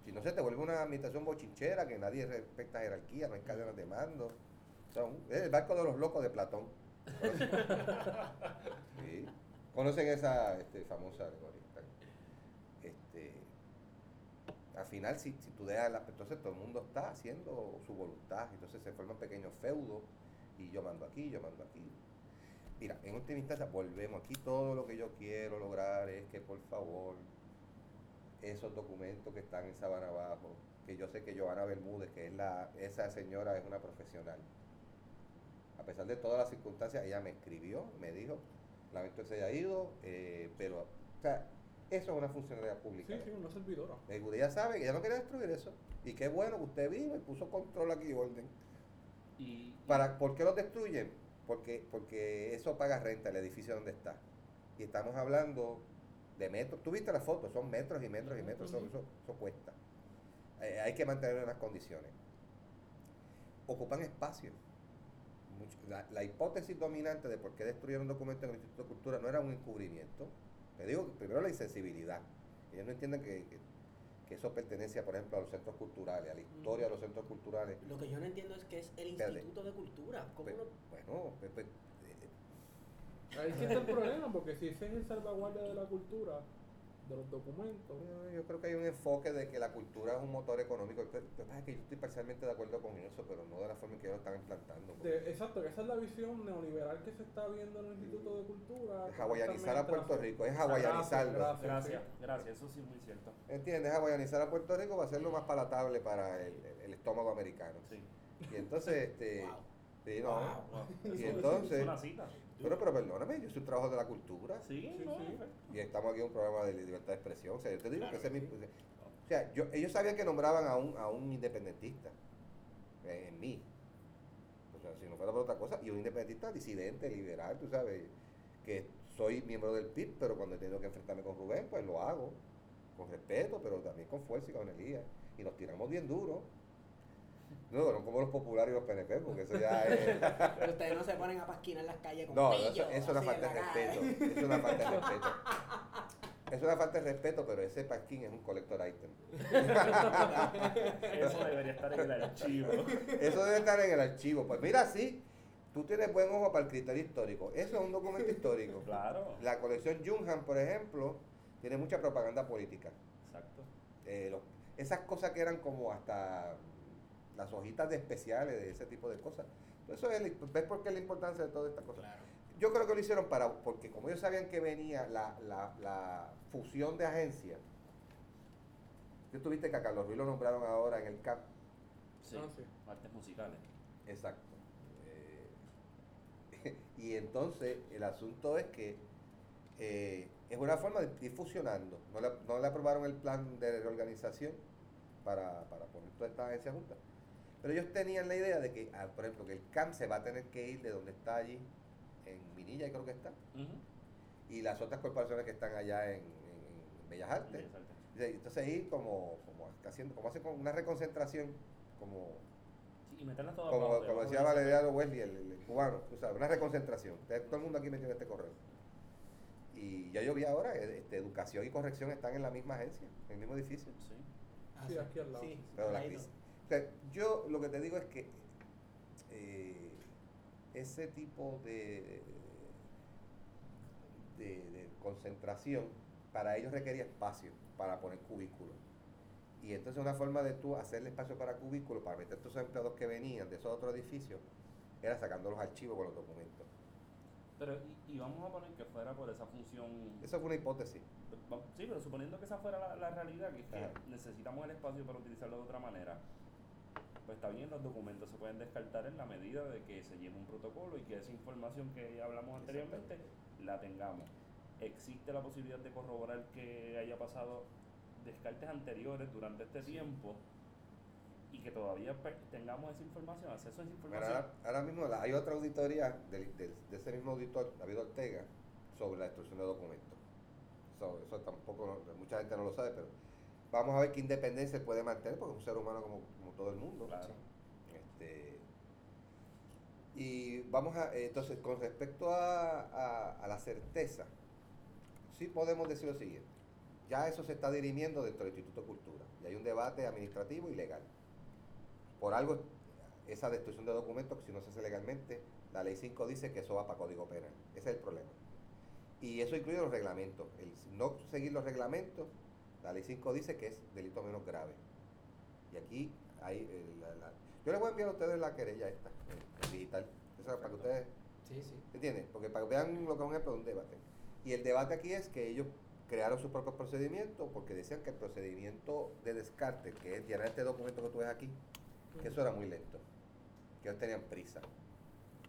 Si no se te vuelve una administración bochinchera, que nadie respecta jerarquía, no hay cadenas de mando. Un- es el barco de los locos de Platón. Sí. ¿Conocen esa este, famosa alegoría? Este, al final, si, si tú dejas la, entonces todo el mundo está haciendo su voluntad, entonces se forman pequeños feudos y yo mando aquí, yo mando aquí. Mira, en última instancia, volvemos aquí. Todo lo que yo quiero lograr es que, por favor, esos documentos que están en Sabana Abajo, que yo sé que Joana Bermúdez, que es la, esa señora es una profesional. A pesar de todas las circunstancias, ella me escribió, me dijo, lamento que se haya ido, eh, pero, eso es una funcionalidad pública. Sí, sí, una servidora. El ella sabe que ella no quería destruir eso. Y qué bueno que usted vino y puso control aquí y orden. Y, Para, ¿Por qué lo destruyen? Porque, porque eso paga renta el edificio donde está. Y estamos hablando de metros. Tú viste las fotos, son metros y metros y metros, eso, eso, eso cuesta. Eh, hay que mantener unas condiciones. Ocupan espacio. Mucho- La, la hipótesis dominante de por qué destruyeron documentos en el Instituto de Cultura no era un encubrimiento. Te digo, que primero la insensibilidad. Ellos no entienden que, que- que eso pertenece, por ejemplo, a los centros culturales, a la historia de los centros culturales. Lo que yo no entiendo es que es el Espérate. Instituto de Cultura. ¿Cómo Pues, no? bueno, pues, pues, eh, Ahí sí está el problema, porque si ese es el salvaguardia de la cultura, de los documentos, Yo creo que hay un enfoque de que la cultura es un motor económico. Lo que pasa es que yo estoy parcialmente de acuerdo con eso, pero no de la forma en que ellos lo están implantando. de- exacto, esa es la visión neoliberal que se está viendo en el Instituto de Cultura. Es hawaianizar a Puerto Rico, es hawaianizarlo. gracias, gracias, sí. gracias, eso sí es muy cierto. ¿Entiendes? Hawaianizar a Puerto Rico va a hacerlo más palatable para el, el estómago americano. Sí. Y entonces, este. Wow. sí, no. Wow. Wow. Y Eso- entonces- Es una cita. Pero, pero perdóname, yo soy un trabajo de la cultura. Sí, Sí, no, sí. Y estamos aquí en un programa de libertad de expresión. O sea, yo te digo Claro que ese es mi. O sea, yo, ellos sabían que nombraban a un, a un independentista eh, en mí. O sea, si no fuera por otra cosa, y un independentista disidente, liberal, tú sabes, que soy miembro del PIB, pero cuando he tenido que enfrentarme con Rubén, pues lo hago, con respeto, pero también con fuerza y con energía. Y nos tiramos bien duro. No, no como los populares y los PNP, porque eso ya es. Pero ustedes no se ponen a pasquinar en las calles con No, eso, eso es una falta de respeto. Eso es una falta de respeto. Es una falta de respeto, pero ese pasquín es un collector item. Eso debería estar en el archivo. Eso debe estar en el archivo. Pues mira, sí, tú tienes buen ojo para el criterio histórico. Eso es un documento histórico. Claro. La colección Jungham, por ejemplo, tiene mucha propaganda política. Exacto. Eh, los- esas cosas que eran como hasta las hojitas de especiales, de ese tipo de cosas. Eso es, ¿Ves por qué es la importancia de todas estas cosas? Claro. Yo creo que lo hicieron para, porque como ellos sabían que venía la, la, la fusión de agencias, tú tuviste que a Carlos Ruiz lo nombraron ahora en el CAP. Sí. Ah, sí. Artes musicales. Exacto. Eh, y entonces el asunto es que eh, es una forma de ir fusionando. No le, no le aprobaron el plan de reorganización para, para poner todas estas agencias juntas. Pero ellos tenían la idea de que, ah, por ejemplo, que el CAM se va a tener que ir de donde está allí, en Minilla, creo que está, y las otras corporaciones que están allá en, en- en Bellas Artes. Bellas Artes. Entonces ir como, como haciendo, como hace con una reconcentración, como y meterlas todas como, abajo, como decía Valeriano Wesley, el, el cubano, tú sabes, una reconcentración. Todo el mundo aquí metió en este correo. Y ya yo vi ahora, eh, este, educación y corrección están en la misma agencia, en el mismo edificio. Sí. Ah, Sí, aquí al lado. Sí, Pero la crisis- sea, yo lo que te digo es que eh, ese tipo de, de, de concentración para ellos requería espacio para poner cubículos. Y entonces una forma de tú hacerle espacio para cubículos, para meter esos empleados que venían de esos otros edificios, era sacando los archivos con los documentos. Pero, y, y vamos a poner que fuera por esa función. Eso fue una hipótesis. Sí, pero suponiendo que esa fuera la, la realidad, que es que Ajá. necesitamos el espacio para utilizarlo de otra manera, pues está bien, los documentos se pueden descartar en la medida de que se lleve un protocolo y que esa información que hablamos anteriormente la tengamos. Existe la posibilidad de corroborar que haya pasado descartes anteriores durante este tiempo y que todavía pues, tengamos esa información, acceso a esa información. ahora, ahora mismo la- hay otra auditoría del- del- de, ese mismo auditor, David Ortega, sobre la destrucción de documentos. Eso, eso tampoco, mucha gente no lo sabe, pero vamos a ver qué independencia él puede mantener, porque es un ser humano como, como todo el mundo. Claro. Este, y vamos a, entonces, con respecto a, a- a la certeza, sí podemos decir lo siguiente. Ya eso se está dirimiendo dentro del Instituto de Cultura. Y hay un debate administrativo y legal. Por algo, esa destrucción de documentos, si no se hace legalmente, la ley 5 dice que eso va para código penal. Ese es el problema. Y eso incluye los reglamentos. El no seguir los reglamentos, la ley 5 dice que es delito menos grave. Y aquí hay... eh, la- la- yo les voy a enviar a ustedes la querella esta, en digital. Eso es para que ustedes... Sí, sí. ¿Entienden? Porque para que vean lo que es un ejemplo de un debate. Y el debate aquí es que ellos crearon sus propios procedimientos porque decían que el procedimiento de descarte, que es llenar este documento que tú ves aquí, que eso era muy lento. Que ellos tenían prisa.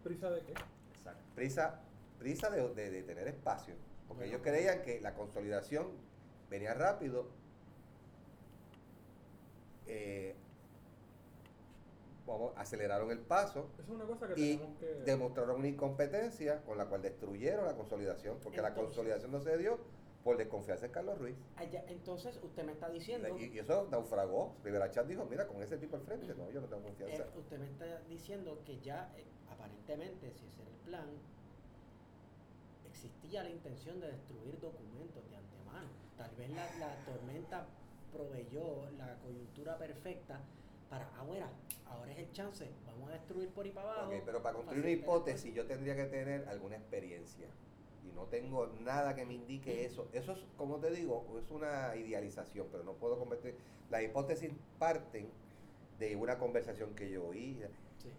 ¿Prisa de qué? Exacto. Prisa, prisa de, de- de tener espacio. Porque Bueno. ellos creían que la consolidación venía rápido. Eh, vamos, aceleraron el paso es una cosa que y tenemos que... demostraron una incompetencia con la cual destruyeron la consolidación, porque la consolidación no se dio por desconfianza en Carlos Ruiz. Allá- entonces, usted me está Y, diciendo, y eso naufragó. Rivera Chat dijo, mira, con ese tipo al frente, no, yo no tengo confianza. eh, usted me está diciendo que ya, eh, aparentemente, si ese era el plan, existía la intención de destruir documentos de antemano. Tal vez la, la tormenta proveyó la coyuntura perfecta para, ahora, ahora es el chance, vamos a destruir por ahí para abajo. Ok, pero para construir una el hipótesis yo tendría que tener alguna experiencia. Y no tengo nada que me indique eso. Eso es, como te digo, es una idealización, pero no puedo convertir. Las hipótesis parten de una conversación que yo oí. Sí.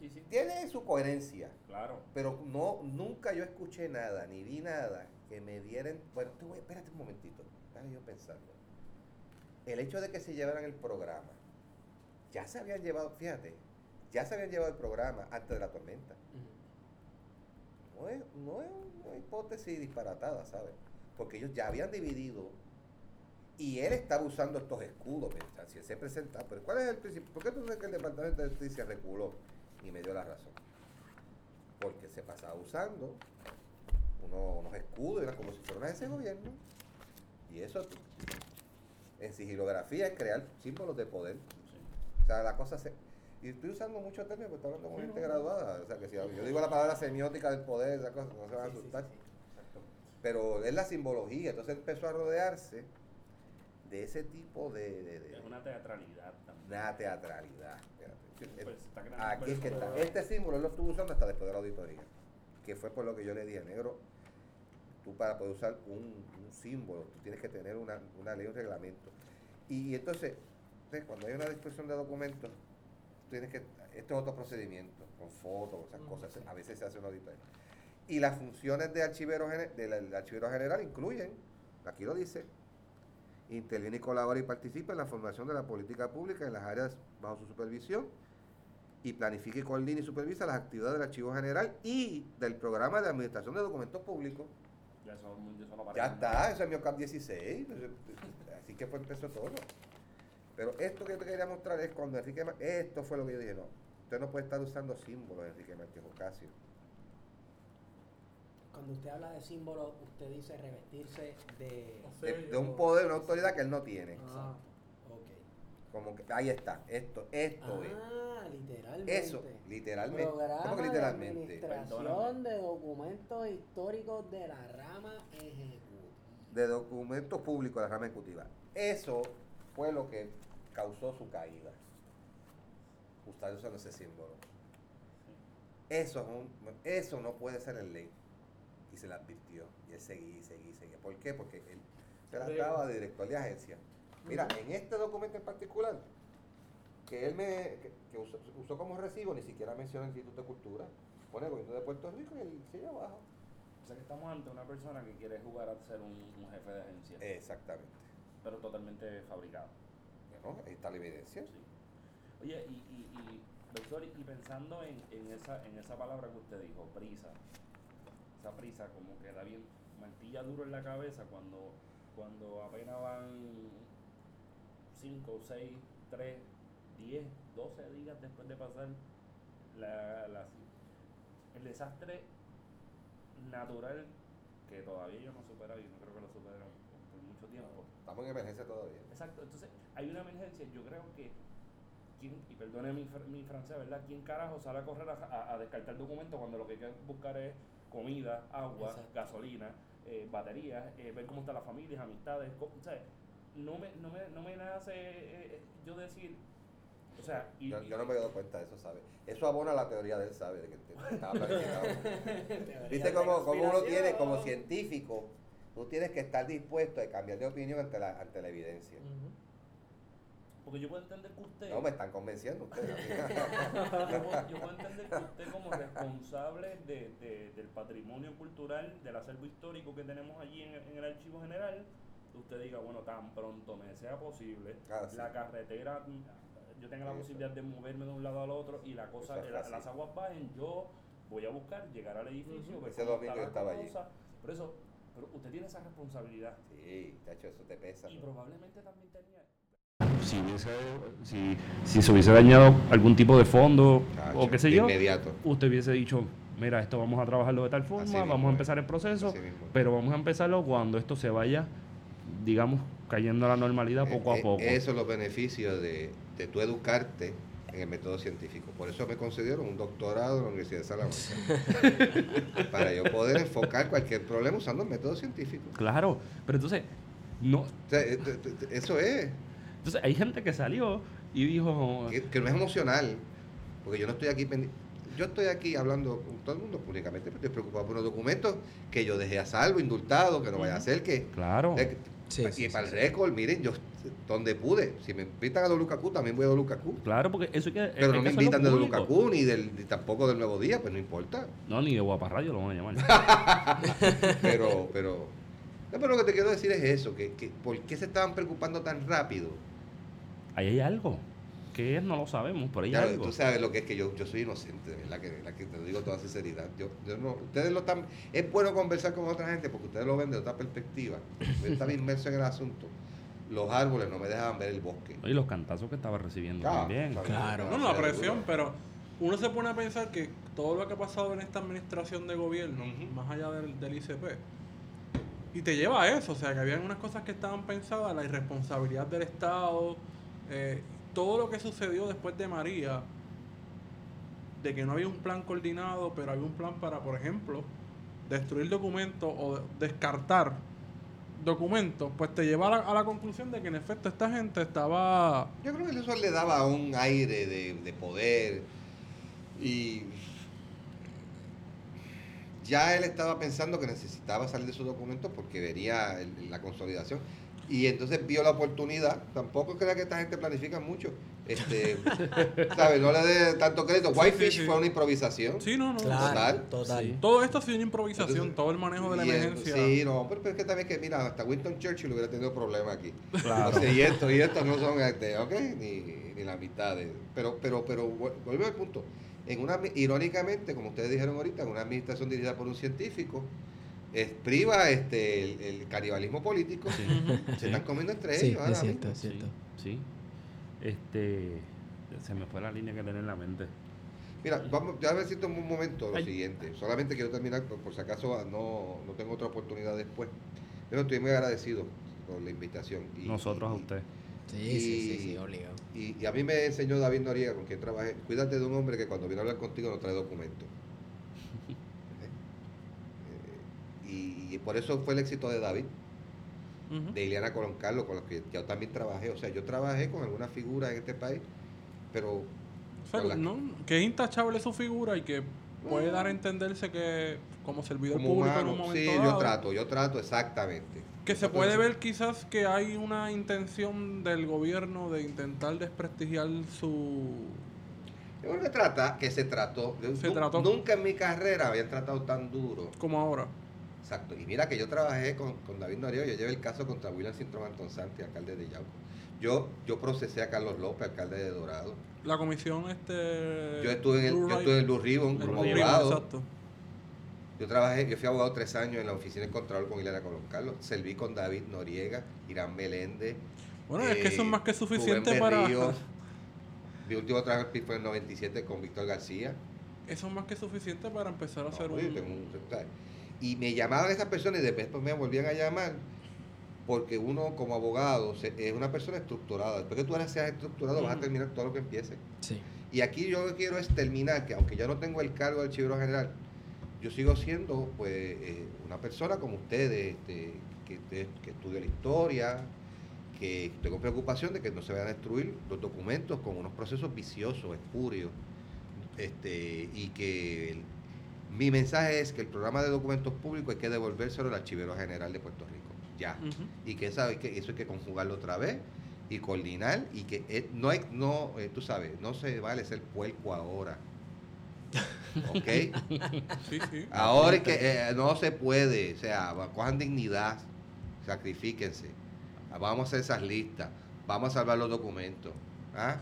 Sí, sí. Tiene su coherencia. Claro. Pero no, nunca yo escuché nada, ni vi nada que me dieran. Bueno, te voy, espérate un momentito, estaba yo pensando. El hecho de que se llevaran el programa, ya se habían llevado, fíjate, ya se habían llevado el programa antes de la tormenta. No es, no es una hipótesis disparatada, ¿sabes? Porque ellos ya habían dividido y él estaba usando estos escudos. sea, si él se presenta, pero ¿cuál es el principio? ¿Por qué tú crees que el Departamento de Justicia reculó? Y me dio la razón. Porque se pasaba usando unos, unos escudos, era como si fuera una agencia de gobierno. Y eso en sigilografía es crear símbolos de poder. Sí. O sea, la cosa se... Y estoy usando muchos términos porque estoy hablando con gente graduada. O sea, que si yo digo la palabra semiótica del poder, esa cosa, no se van a asustar. sí, sí. Exacto. Pero es la simbología. Entonces empezó a rodearse de ese tipo de... de- de- Es una teatralidad también. una teatralidad. Fíjate. Pues, está creando Aquí es que está. Este símbolo lo estuvo usando hasta después de la auditoría. Que fue por lo que yo le dije, negro, tú para poder usar un, un símbolo, tú tienes que tener una, una ley, un reglamento. Y, entonces, cuando hay una destrucción de documentos, tienes que, esto es otro procedimiento, con fotos, esas cosas, a veces se hace una auditoría. Y las funciones de archivero, del archivero general incluyen, aquí lo dice, interviene y colabora y participa en la formación de la política pública en las áreas bajo su supervisión y planifica y coordina y supervisa las actividades del archivo general y del programa de administración de documentos públicos. Ya está, eso es mi OCAP 16. Así que fue empezó todo. Pero esto que yo te quería mostrar es cuando Enrique esto fue lo que yo dije, no, usted no puede estar usando símbolos, Enrique Márquez Ocasio. Cuando usted habla de símbolo, usted dice revestirse de... De un poder, una autoridad que él no tiene. Ah. Como que ahí está, esto, esto es. Ah, literalmente. Eso, literalmente. Programa ¿Cómo que de literalmente? administración Perdóname. de documentos históricos de la rama ejecutiva. De documentos públicos de la rama ejecutiva. Eso fue lo que causó su caída. Usted usando ese símbolo. Eso, es un- eso no puede ser en ley. Y se le advirtió. Y él seguía, y seguía, y seguía. ¿Por qué? Porque él se trataba de director de agencia. Mira, en este documento en particular, que él me que, que usó, usó como recibo, ni siquiera menciona el Instituto de Cultura. Pone el gobierno de Puerto Rico y el sigue abajo. O sea que estamos ante una persona que quiere jugar a ser un, un jefe de agencia, Exactamente. pero totalmente fabricado. Bueno, ahí está la evidencia. Sí. Oye, y, y, y, doctor, y pensando en, en, esa, en esa palabra que usted dijo, prisa, esa prisa como que da bien, martilla duro en la cabeza cuando, cuando apenas van 5, 6, 3, 10, 12 días después de pasar la, la- el desastre natural que todavía yo no he superado y no creo que lo superen por mucho tiempo. Estamos en emergencia todavía. Exacto, entonces hay una emergencia, yo creo que, ¿quién, y perdone mi, mi francés, ¿verdad? ¿Quién carajo sale a correr a, a- a descartar documentos cuando lo que hay que buscar es comida, agua, Exacto. gasolina, eh, baterías, eh, ver cómo están las familias, amistades? co- o sea, no me, no me, no me nace eh, eh, yo decir, o sea, y, Yo, no me he dado cuenta de eso, ¿sabe? Eso abona la teoría de él, ¿sabe? De que te- ¿Viste cómo, cómo uno tiene, como científico, tú tienes que estar dispuesto a cambiar de opinión ante la, ante la evidencia? Porque yo puedo entender que usted... No, me están convenciendo ustedes. yo, puedo, yo puedo entender que usted como responsable de, de- del patrimonio cultural, del acervo histórico que tenemos allí en, en el archivo general, usted diga, bueno, tan pronto me sea posible, Ah, sí. la carretera, mm, yo tenga la Eso. posibilidad de moverme de un lado al otro y la cosa, es la- las aguas bajen, yo voy a buscar, llegar al edificio, ver Ese cómo domingo estaba allí. Por eso, pero usted tiene esa responsabilidad Sí, tacho, eso te pesa. y ¿no? probablemente también tenía si, hubiese, si, si se hubiese dañado algún tipo de fondo o qué sé yo, Inmediato. usted hubiese dicho, mira, esto vamos a trabajarlo de tal forma, Así mismo vamos a empezar el proceso, pero vamos a empezarlo cuando esto se vaya, digamos, cayendo a la normalidad poco Eh, a eh, poco. Eso es los beneficios de, de tú educarte en el método científico. Por eso me concedieron un doctorado en la Universidad de Salamanca. para yo poder enfocar cualquier problema usando el método científico. Claro, pero entonces, no, O sea, eh, eh, eh, eso es, entonces hay gente que salió y dijo, que, que no es emocional, porque yo no estoy aquí pendi- Yo estoy aquí hablando con todo el mundo públicamente, pero estoy preocupado por unos documentos que yo dejé a salvo, indultado, que no vaya a ser que... claro, eh, Sí, y sí, para sí, el récord, miren, yo donde pude, si me invitan a WKQ, también voy a WKQ. claro, porque eso hay que... Pero no que me invitan de. WKQ ni, del, ni tampoco del Nuevo Día, pues no importa. No, ni de Guaparrayo lo van a llamar. Pero, pero, no, pero lo que te quiero decir es eso, que, que ¿por qué se estaban preocupando tan rápido? Ahí hay algo. ¿Qué es? No lo sabemos, pero Ya, algo. tú sabes lo que es que yo, yo soy inocente, de ¿verdad? Que, de verdad que te lo digo toda sinceridad. Yo, yo no, ustedes lo están, es bueno conversar con otra gente porque ustedes lo ven de otra perspectiva. Yo estaba inmerso en el asunto. Los árboles no me dejaban ver el bosque. Y los cantazos que estaba recibiendo Ah, también. claro. Claro. No, no, la presión, pero uno se pone a pensar que todo lo que ha pasado en esta administración de gobierno, más allá del, del ICP, y te lleva a eso, o sea, que habían unas cosas que estaban pensadas, la irresponsabilidad del Estado, eh, todo lo que sucedió después de María, de que no había un plan coordinado, pero había un plan para, por ejemplo, destruir documentos o descartar documentos, pues te lleva a la, conclusión de que en efecto esta gente estaba... Yo creo que eso le daba un aire de, de poder y ya él estaba pensando que necesitaba salir de esos documentos porque vería la consolidación y entonces vio la oportunidad. Tampoco crea que esta gente planifica mucho. Este, ¿sabes? No le dé tanto crédito. Whitefish sí, sí. fue una improvisación. Sí, no, no. Claro, Total. total. Sí. Todo esto ha sido una improvisación, Entonces, todo el manejo de la emergencia. Sí, no, pero, pero es que también que, mira, hasta Winston Churchill hubiera tenido problemas aquí. Claro. O sea, y esto, y esto no son, este, ok, ni, ni la mitad de. Pero, pero, pero, vu- vuelvo al punto. En una, irónicamente, como ustedes dijeron ahorita, en una administración dirigida por un científico, es, priva este, el, el canibalismo político. Sí. Se Sí. están comiendo entre Sí, ellos. ahora es cierto, mismo. es cierto. Sí, sí. Este, se me fue la línea que tenía en la mente. Mira, vamos, ya ver si tomo un momento lo Ay. siguiente. Solamente quiero terminar, por, por si acaso ah, no, no tengo otra oportunidad después. Pero estoy muy agradecido por la invitación. Y- Nosotros a y- usted. Sí, Y- sí, sí, sí, obligado. Y, y a mí me enseñó David Noriega, con quien trabajé, cuídate de un hombre que cuando viene a hablar contigo no trae documentos. Eh, y, y por eso fue el éxito de David, de Ileana Colón Carlos, con los que yo también trabajé. O sea, yo trabajé con algunas figuras en este país, pero O sea, la- que es intachable su figura y que puede dar a entenderse que como servidor como público en humano, un momento sí, dado, yo trato, yo trato exactamente. que se puede ver quizás que hay una intención del gobierno de intentar desprestigiar su Yo creo que trata, que se trató. de- Se trató. Nunca en mi carrera habían tratado tan duro. como ahora. Exacto. Y mira que yo trabajé con, con David Noriega, yo llevé el caso contra William Cintrón Anton Santi, alcalde de Yauco. Yo, yo procesé a Carlos López, alcalde de Dorado. La comisión este Yo estuve en el, Blue yo estuve en Blue Ribbon como abogado. exacto. Yo trabajé, yo fui abogado tres años en la oficina del Contralor con Ileana Colón Carlos. Serví con David Noriega, Irán Meléndez. Bueno, es que eso es eh, más que suficiente para. Mi último trabajo fue en el 97 con Víctor García. eso es más que suficiente para empezar a No, hacer oye, un tengo un-. Y me llamaban esas personas y después me volvían a llamar porque uno como abogado se- es una persona estructurada. Después que tú ahora seas estructurado vas a terminar todo lo que empieces. Sí. Y aquí yo lo que quiero es terminar, que aunque ya no tengo el cargo de archivero general, yo sigo siendo pues eh, una persona como ustedes, este, que, que, que estudia la historia, que tengo preocupación de que no se vayan a destruir los documentos con unos procesos viciosos, espurios, este, y que el- mi mensaje es que el programa de documentos públicos hay que devolvérselo al archivero general de Puerto Rico, ya. Y que, sabe que eso hay que conjugarlo otra vez y coordinar y que eh, no hay no eh, tú sabes no se vale ser puerco ahora. ¿ok? Sí, sí. ahora es que eh, no se puede o sea cojan dignidad sacrifíquense. Ah, vamos a hacer esas listas vamos a salvar los documentos ¿ah?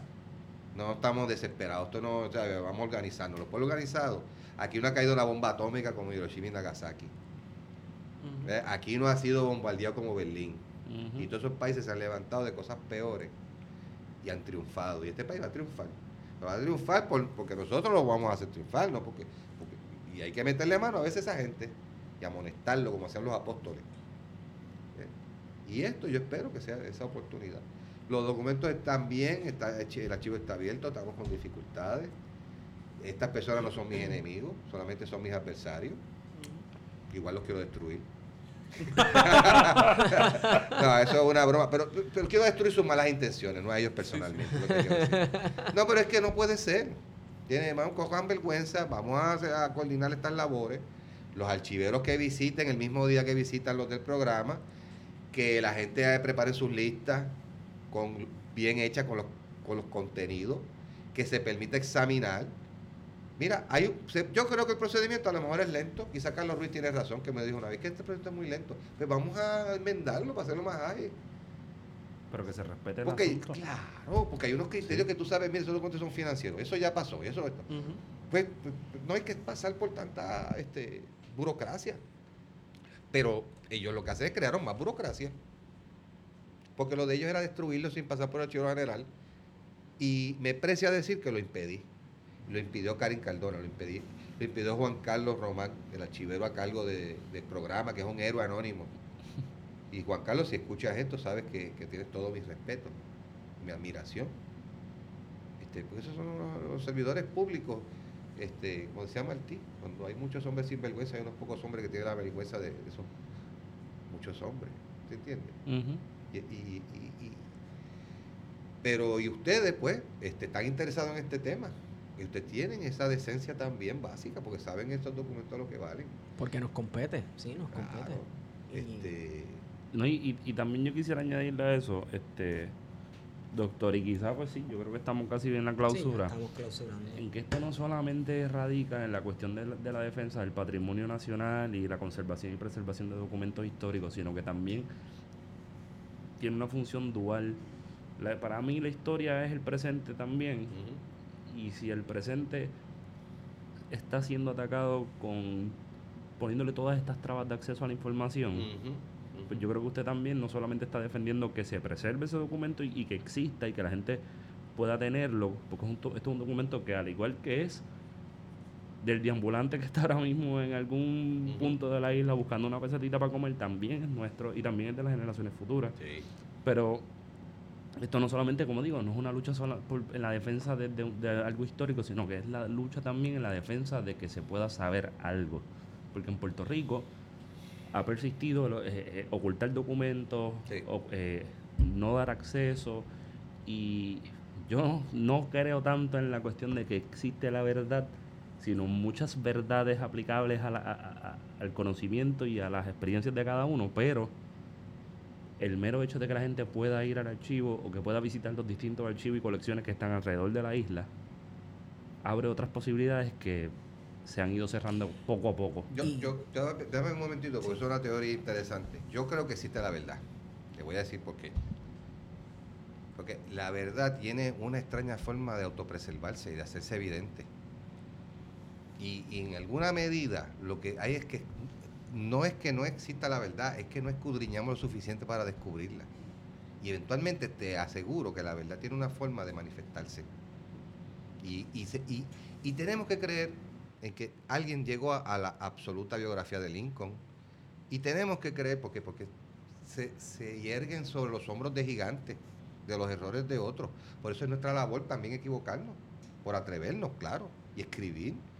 no estamos desesperados esto no o sea, vamos organizando. Los pueblos organizados aquí no ha caído una bomba atómica como Hiroshima y Nagasaki. ¿eh? aquí no ha sido bombardeado como Berlín y todos esos países se han levantado de cosas peores y han triunfado. Y este país va a triunfar. Va a triunfar por- porque nosotros lo vamos a hacer triunfar, ¿no? Porque, porque- y hay que meterle mano a veces a esa gente y amonestarlo como hacían los apóstoles. ¿eh? Y esto yo espero que sea esa oportunidad. Los documentos están bien, está, el archivo está abierto, estamos con dificultades. Estas personas no son mis enemigos, solamente son mis adversarios. Igual los quiero destruir. no, eso es una broma. Pero, pero quiero destruir sus malas intenciones, no a ellos personalmente. No, pero es que no puede ser. Tiene, vamos, cojan vergüenza, vamos a, hacer- a coordinar estas labores. Los archiveros que visiten el mismo día que visitan los del programa, que la gente prepare sus listas con, bien hechas con los, con los contenidos, que se permita examinar. Mira, hay, yo creo que el procedimiento a lo mejor es lento. Quizá Carlos Ruiz tiene razón, que me dijo una vez que este procedimiento es muy lento. Pues vamos a enmendarlo para hacerlo más ágil. Pero que se respete el Porque, asunto. claro, porque hay unos criterios que tú sabes, mira, esos documentos son financieros. Eso ya pasó. Eso, Ujú. pues, pues, no hay que pasar por tanta este, burocracia. Pero ellos lo que hacen es crearon más burocracia. Porque lo de ellos era destruirlo sin pasar por el archivo general. Y me precia decir que lo impedí. Lo impidió Karin Cardona, lo impedí. Lo impidió Juan Carlos Román, el archivero a cargo de- del programa, que es un héroe anónimo. Y Juan Carlos, si escuchas esto, sabes que, que tienes todo mi respeto, mi admiración. Este, porque esos son los, los servidores públicos, este, como decía Martí, cuando hay muchos hombres sin vergüenza, hay unos pocos hombres que tienen la vergüenza de esos muchos hombres. ¿Se entiende? Ujú. Y, y- y- y- pero y ustedes, pues, este, están interesados en este tema. Y ustedes tienen esa decencia también básica, porque saben estos documentos lo que valen. Porque nos compete, sí, nos compete. Claro. Este, No, y, y- y también yo quisiera añadirle a eso, este, doctor, y quizás pues sí, yo creo que estamos casi en la clausura. Sí, estamos clausurando. en que esto no solamente radica en la cuestión de la, de la defensa del patrimonio nacional y la conservación y preservación de documentos históricos, sino que también tiene una función dual. La- para mí la historia es el presente también. Y si el presente está siendo atacado con poniéndole todas estas trabas de acceso a la información, pues yo creo que usted también no solamente está defendiendo que se preserve ese documento y, y que exista y que la gente pueda tenerlo, porque es un to- esto es un documento que al igual que es del deambulante que está ahora mismo en algún punto de la isla buscando una pesetita para comer, también es nuestro y también es de las generaciones futuras. Sí. Pero esto no solamente, como digo, no es una lucha sola por, en la defensa de, de- de algo histórico, sino que es la lucha también en la defensa de que se pueda saber algo. Porque en Puerto Rico ha persistido eh, eh, ocultar documentos, Sí. o, eh, no dar acceso y yo no creo tanto en la cuestión de que existe la verdad, sino muchas verdades aplicables a la- a- a- a- al conocimiento y a las experiencias de cada uno, pero el mero hecho de que la gente pueda ir al archivo o que pueda visitar los distintos archivos y colecciones que están alrededor de la isla, abre otras posibilidades que se han ido cerrando poco a poco. Yo, yo, dame un momentito, porque es una teoría interesante. Yo creo que existe la verdad. Te voy a decir por qué. Porque la verdad tiene una extraña forma de autopreservarse y de hacerse evidente. Y, y en alguna medida lo que hay es que no es que no exista la verdad, es que no escudriñamos lo suficiente para descubrirla. Y eventualmente te aseguro que la verdad tiene una forma de manifestarse. Y, y, y- tenemos que creer en que alguien llegó a, la absoluta biografía de Lincoln. Y tenemos que creer, porque, porque se, se yerguen sobre los hombros de gigantes, de los errores de otros. Por eso es nuestra labor también equivocarnos, por atrevernos, claro, y escribir.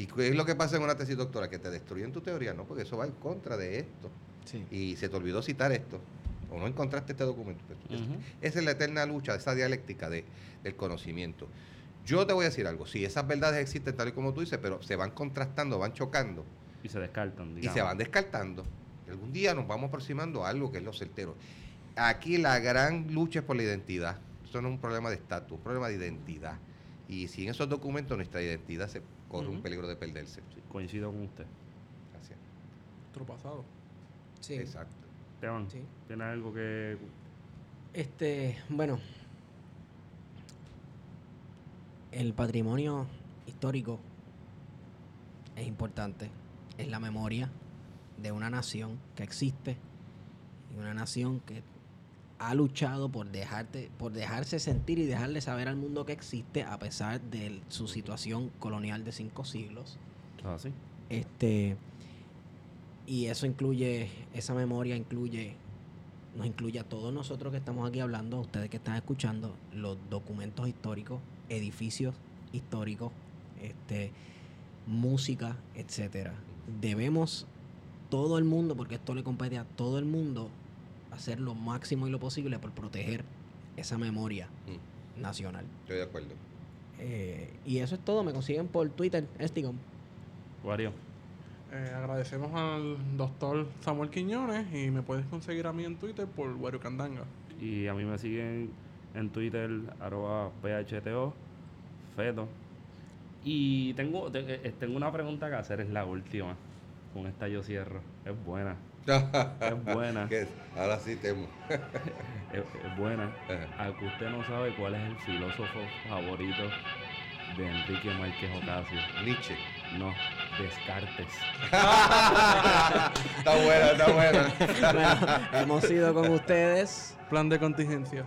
¿Y qué es lo que pasa en una tesis doctora? Que te destruyen tu teoría, ¿no? Porque eso va en contra de esto. Sí. Y se te olvidó citar esto. O no encontraste este documento. Esa es la eterna lucha, esa dialéctica de, del conocimiento. Yo te voy a decir algo, sí, esas verdades existen tal y como tú dices, pero se van contrastando, van chocando Y se descartan, y digamos. se van descartando. Y algún día nos vamos aproximando a algo que es lo certero. Aquí la gran lucha es por la identidad. Eso no es un problema de estatus, es un problema de identidad. Y sin esos documentos nuestra identidad se corre un peligro de perderse. Sí, coincido con usted. Gracias. Nuestro pasado. Sí. Exacto. Esteban, Sí. ¿tienes algo que Este, bueno, el patrimonio histórico es importante, es la memoria de una nación que existe y una nación que ha luchado por dejarte, por dejarse sentir y dejarle saber al mundo que existe a pesar de su situación colonial de cinco siglos. Ah, sí. Este y eso incluye, esa memoria incluye, nos incluye a todos nosotros que estamos aquí hablando, a ustedes que están escuchando, los documentos históricos, edificios históricos, este, música, etcétera. Debemos todo el mundo, porque esto le compete a todo el mundo, hacer lo máximo y lo posible por proteger esa memoria Mm, nacional. Estoy de acuerdo. Eh, y eso es todo, me consiguen por Twitter, Estigom. Wario. Eh, agradecemos al doctor Samuel Quiñones y me puedes conseguir a mí en Twitter por Wario Candanga. Y a mí me siguen en Twitter, arroba PHTO, Feto. Y tengo, te- eh, tengo una pregunta que hacer, es la última. Con esta yo cierro. Es buena, es buena. Ahora sí temo. es buena. Ajá. A que usted no sabe cuál es el filósofo favorito de Enrique Márquez Ocasio. Nietzsche. No, Descartes. está buena, está buena. bueno, hemos ido con ustedes. Plan de contingencia.